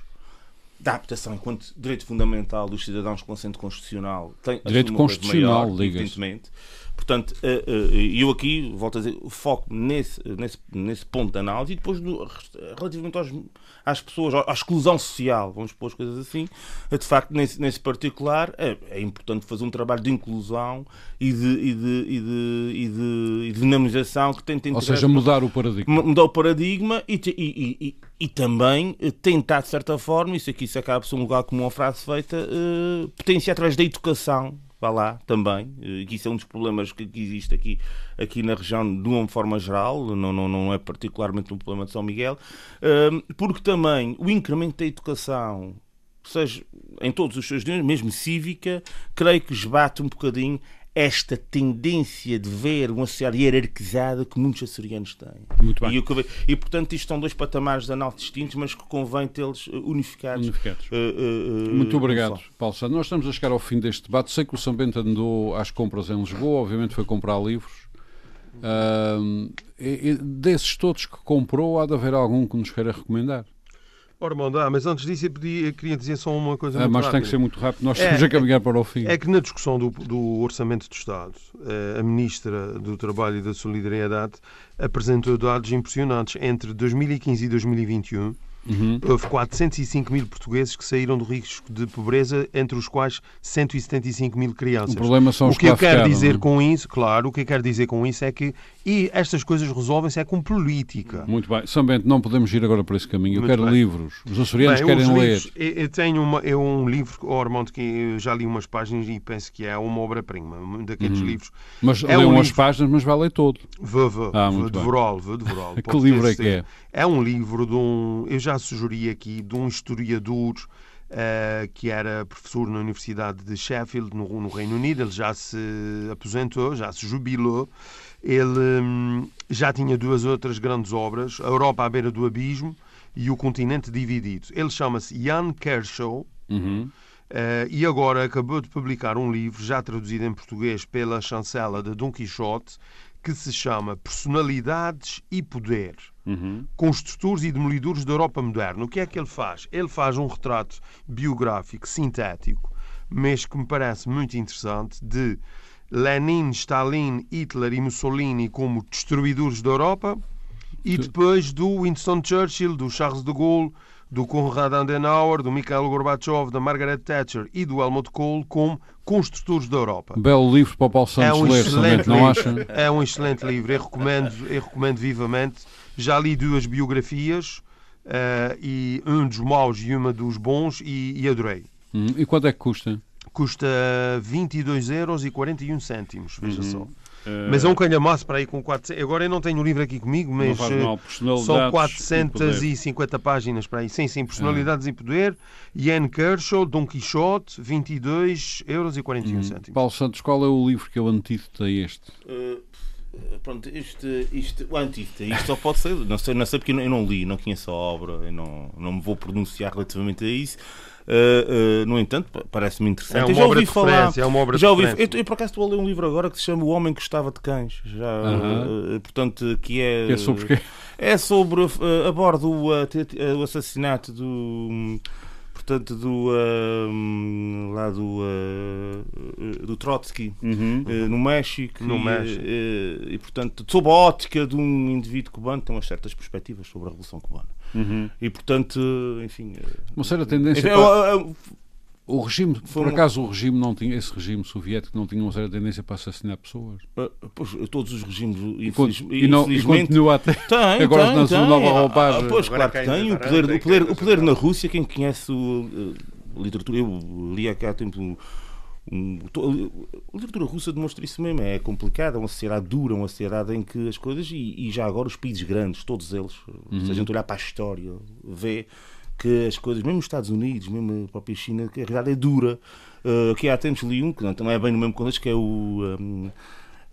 [SPEAKER 4] Da habitação enquanto direito fundamental dos cidadãos com assento constitucional tem
[SPEAKER 1] Direito constitucional,
[SPEAKER 4] maior,
[SPEAKER 1] diga-se.
[SPEAKER 4] Portanto, eh, eh, eu aqui, volto a dizer, foco nesse, nesse, nesse ponto de análise e depois no- relativamente aos, às pessoas, à exclusão social, vamos pôr as coisas assim, eh, de facto, nesse, nesse particular, é, é importante fazer um trabalho de inclusão e de, e de, e de, e de, e de dinamização que tente
[SPEAKER 1] Ou seja, mudar o paradigma.
[SPEAKER 4] mudar o paradigma e, e- e- e- também tentar, de certa forma, isso aqui isso acaba por ser um lugar comum a frase feita, eh, potenciar através da educação, vá lá, também, eh, que isso é um dos problemas que, que existe aqui, aqui na região de uma forma geral, não, não, não é particularmente um problema de São Miguel, porque também o incremento da educação, seja em todos os seus níveis, mesmo cívica, creio que esbate um bocadinho esta tendência de ver uma sociedade hierarquizada que muitos açorianos têm.
[SPEAKER 1] Muito bem.
[SPEAKER 4] E, eu e, portanto, isto são dois patamares de análise distintos, mas que convém tê-los eh, unificados.
[SPEAKER 1] Unificados.
[SPEAKER 4] Eh, eh,
[SPEAKER 1] Muito obrigado. Paulo Santos. Nós estamos a chegar ao fim deste debate. Sei que o São Bento andou às compras em Lisboa, obviamente foi comprar livros. E desses todos que comprou, há de haver algum que nos queira recomendar.
[SPEAKER 2] Ora, Armando, ah, mas antes disso eu, podia- eu queria dizer só uma coisa
[SPEAKER 1] Ah,
[SPEAKER 2] muito
[SPEAKER 1] mas tem que ser muito rápido. Nós
[SPEAKER 2] É,
[SPEAKER 1] estamos a caminhar para o fim.
[SPEAKER 2] É que na discussão do, do Orçamento do Estado, eh, a Ministra do Trabalho e da Solidariedade apresentou dados impressionantes. Entre 2015 e 2021,
[SPEAKER 1] Uhum.
[SPEAKER 2] houve 405 mil portugueses que saíram do risco de pobreza, entre os quais 175 mil crianças.
[SPEAKER 1] O problema são
[SPEAKER 2] O
[SPEAKER 1] os
[SPEAKER 2] que eu quero dizer
[SPEAKER 1] não é?
[SPEAKER 2] com isso, claro, o que eu quero dizer com isso é que e estas coisas resolvem-se é com política.
[SPEAKER 1] Muito bem. São Bento, não podemos ir agora para esse caminho. Eu
[SPEAKER 2] Muito
[SPEAKER 1] quero
[SPEAKER 2] bem.
[SPEAKER 1] livros. Os açorianos
[SPEAKER 2] Bem,
[SPEAKER 1] querem ler.
[SPEAKER 2] livros, eu, eu tenho uma, é um livro, oh, Armando, que eu já li umas páginas e penso que é uma obra-prima, daqueles
[SPEAKER 1] Uhum.
[SPEAKER 2] livros.
[SPEAKER 1] Mas
[SPEAKER 2] É
[SPEAKER 1] lê
[SPEAKER 2] um
[SPEAKER 1] umas
[SPEAKER 2] livro.
[SPEAKER 1] páginas, mas vai ler todo.
[SPEAKER 2] Vou, vou,
[SPEAKER 1] Ah, bem.
[SPEAKER 2] devorá-lo, devorá-lo.
[SPEAKER 1] Que livro é que é?
[SPEAKER 2] É um livro de um, eu já sugeri aqui, de um historiador eh, que era professor na Universidade de Sheffield, no, no Reino Unido. Ele já se aposentou, já se jubilou. Ele hum, já tinha duas outras grandes obras, A Europa à beira do abismo e O Continente Dividido. Ele chama-se Jan Kershaw.
[SPEAKER 1] Uhum.
[SPEAKER 2] Uh, e agora acabou de publicar um livro, já traduzido em português pela chancela de Dom Quixote, que se chama Personalidades e Poder. Uhum. Construtores e demolidores da Europa moderna. O que é que ele faz? Ele faz um retrato biográfico, sintético, mas que me parece muito interessante, de Lenin, Stalin, Hitler e Mussolini como destruidores da Europa e depois do Winston Churchill, do Charles de Gaulle, do Konrad Adenauer, do Mikhail Gorbachev, da Margaret Thatcher e do Helmut Kohl como construtores da Europa.
[SPEAKER 1] Belo livro para o Paulo Santos é um ler, somente, não acha?
[SPEAKER 2] É um excelente livro, eu recomendo, eu recomendo vivamente. Já li duas biografias, uh, e um dos maus e uma dos bons, e, e adorei.
[SPEAKER 1] Hum, e quanto é que custa?
[SPEAKER 2] Custa 22 euros e 41 cêntimos, veja uhum. só. Uh, mas é um calhamaço para aí com 400. Agora eu não tenho o livro aqui comigo, mas mal, são 450 páginas para aí. Sim, sim, Personalidades uh. em Poder, Ian Kershaw, Dom Quixote, 22 euros e 41 uh, cêntimos.
[SPEAKER 1] Paulo Santos, qual é o livro que é o antídoto a este?
[SPEAKER 4] pronto, este, este, o antídoto, isto só pode ser, não sei, não sei porque eu não, eu não li, não conheço a obra, eu não, não me vou pronunciar relativamente a isso. Uh, uh, no entanto, parece-me interessante.
[SPEAKER 2] É uma já ouvi falar. É uma obra
[SPEAKER 4] já ouvi, eu, eu, por acaso estou a ler um livro agora que se chama O Homem que Gostava de Cães. Já, uh, portanto, que é.
[SPEAKER 1] É sobre quê?
[SPEAKER 4] É sobre. aborda o, o assassinato do portanto, do, uh, lá do, uh, do Trotsky, uhum, uh, no México,
[SPEAKER 2] no e, México.
[SPEAKER 4] e, portanto, sob a ótica de um indivíduo cubano, tem umas certas perspectivas sobre a Revolução Cubana. Uhum. E, portanto, enfim...
[SPEAKER 1] Uma certa tendência... Enfim, para... O regime, Foi por acaso, o regime não tinha, esse regime soviético não tinha uma certa tendência para assassinar pessoas?
[SPEAKER 4] Uh, pois, todos os regimes,
[SPEAKER 1] infeliz, e, não, infelizmente. E continua até. Tem, agora tem, sua nova roupagem.
[SPEAKER 4] Ah, pois, claro que tem. O poder, o, poder, o poder na Rússia, quem conhece o, a literatura, eu li aqui há tempo. A literatura russa demonstra isso mesmo. É complicado, é uma sociedade dura, uma sociedade em que as coisas, e, e já agora os países grandes, todos eles, uhum. se a gente olhar para a história, vê que as coisas, mesmo os Estados Unidos, mesmo a própria China, que a realidade é dura. Uh, que há tempos li um, que não, é bem no mesmo contexto, que é o um,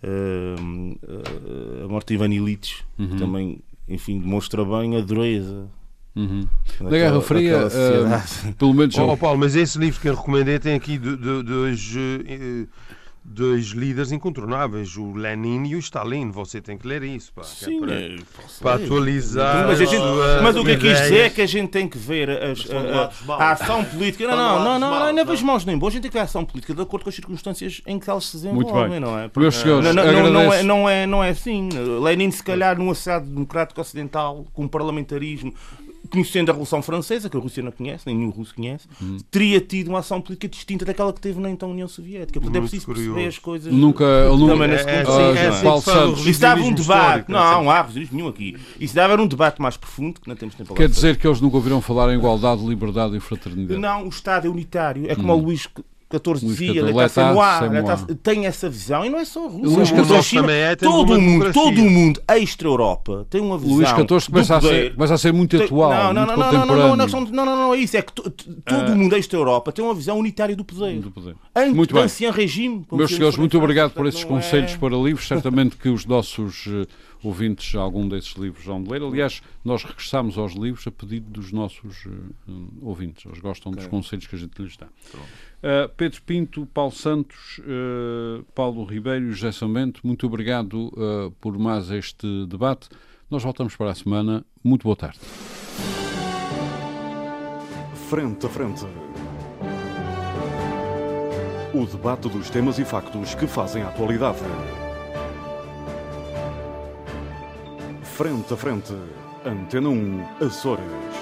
[SPEAKER 4] um, a morte de Ivan Illich, uhum. que também, enfim, demonstra bem a dureza
[SPEAKER 1] Uhum. Na Guerra Fria, uh, pelo menos.
[SPEAKER 2] Oh, Paulo, mas esse livro que eu recomendei tem aqui dois. Uh, dois líderes incontornáveis, o Lenin e o Stalin. Você tem que ler isso pá, é
[SPEAKER 4] Sim,
[SPEAKER 2] para,
[SPEAKER 4] é,
[SPEAKER 2] para atualizar.
[SPEAKER 4] Mas, gente, mas o que eu quis dizer é que a gente tem que ver as, a, a, a, ação política. Não, não, não, não, não, não vejo maus nem bons. A gente tem que ver a ação política de acordo com as circunstâncias em que elas se desenvolvem, não é?
[SPEAKER 1] Meus senhores,
[SPEAKER 4] não, não, não, é, não, é, não é assim. Lenin, se calhar, numa sociedade democrática ocidental, com parlamentarismo, conhecendo a Revolução Francesa, que a Rússia não conhece, nem nenhum russo conhece, hum. teria tido uma ação política distinta daquela que teve na então União Soviética. Portanto, é preciso curioso. perceber as coisas.
[SPEAKER 1] Nunca. nunca
[SPEAKER 4] é, é, é, é, Isso dava um debate. Não, não há revisionismo nenhum aqui. Isso dava um debate mais profundo, que não temos tempo
[SPEAKER 1] Quer dizer que eles nunca ouviram falar em igualdade, liberdade e fraternidade?
[SPEAKER 4] Não, o Estado é unitário. É como hum. o Luís 14 dizia, Leitão tem essa visão e não é só a Rússia.
[SPEAKER 2] Luís é XIV também é,
[SPEAKER 4] todo o mundo, todo o mundo, extra-Europa, tem uma visão.
[SPEAKER 1] Luís XIV começa, a ser, começa a ser muito atual. Não, não,
[SPEAKER 4] não, não, não, não, não, não, é isso. É que todo o mundo, extra-Europa, tem uma visão unitária do poder. Do poder. Muito bem. Ancien regime.
[SPEAKER 1] Meus senhores, muito obrigado por esses é- conselhos para livros. Certamente que os nossos eh, ouvintes algum desses livros vão ler. Aliás, nós regressamos aos livros a pedido dos nossos eh, eh, ouvintes. Eles gostam dos conselhos que a gente lhes dá. Pronto. Uh, Pedro Pinto, Paulo Santos, uh, Paulo Ribeiro e José Sambento, muito obrigado uh, por mais este debate. Nós voltamos para a semana. Muito boa tarde.
[SPEAKER 6] Frente a frente. O debate dos temas e factos que fazem a atualidade. Frente a frente. Antena 1, Açores.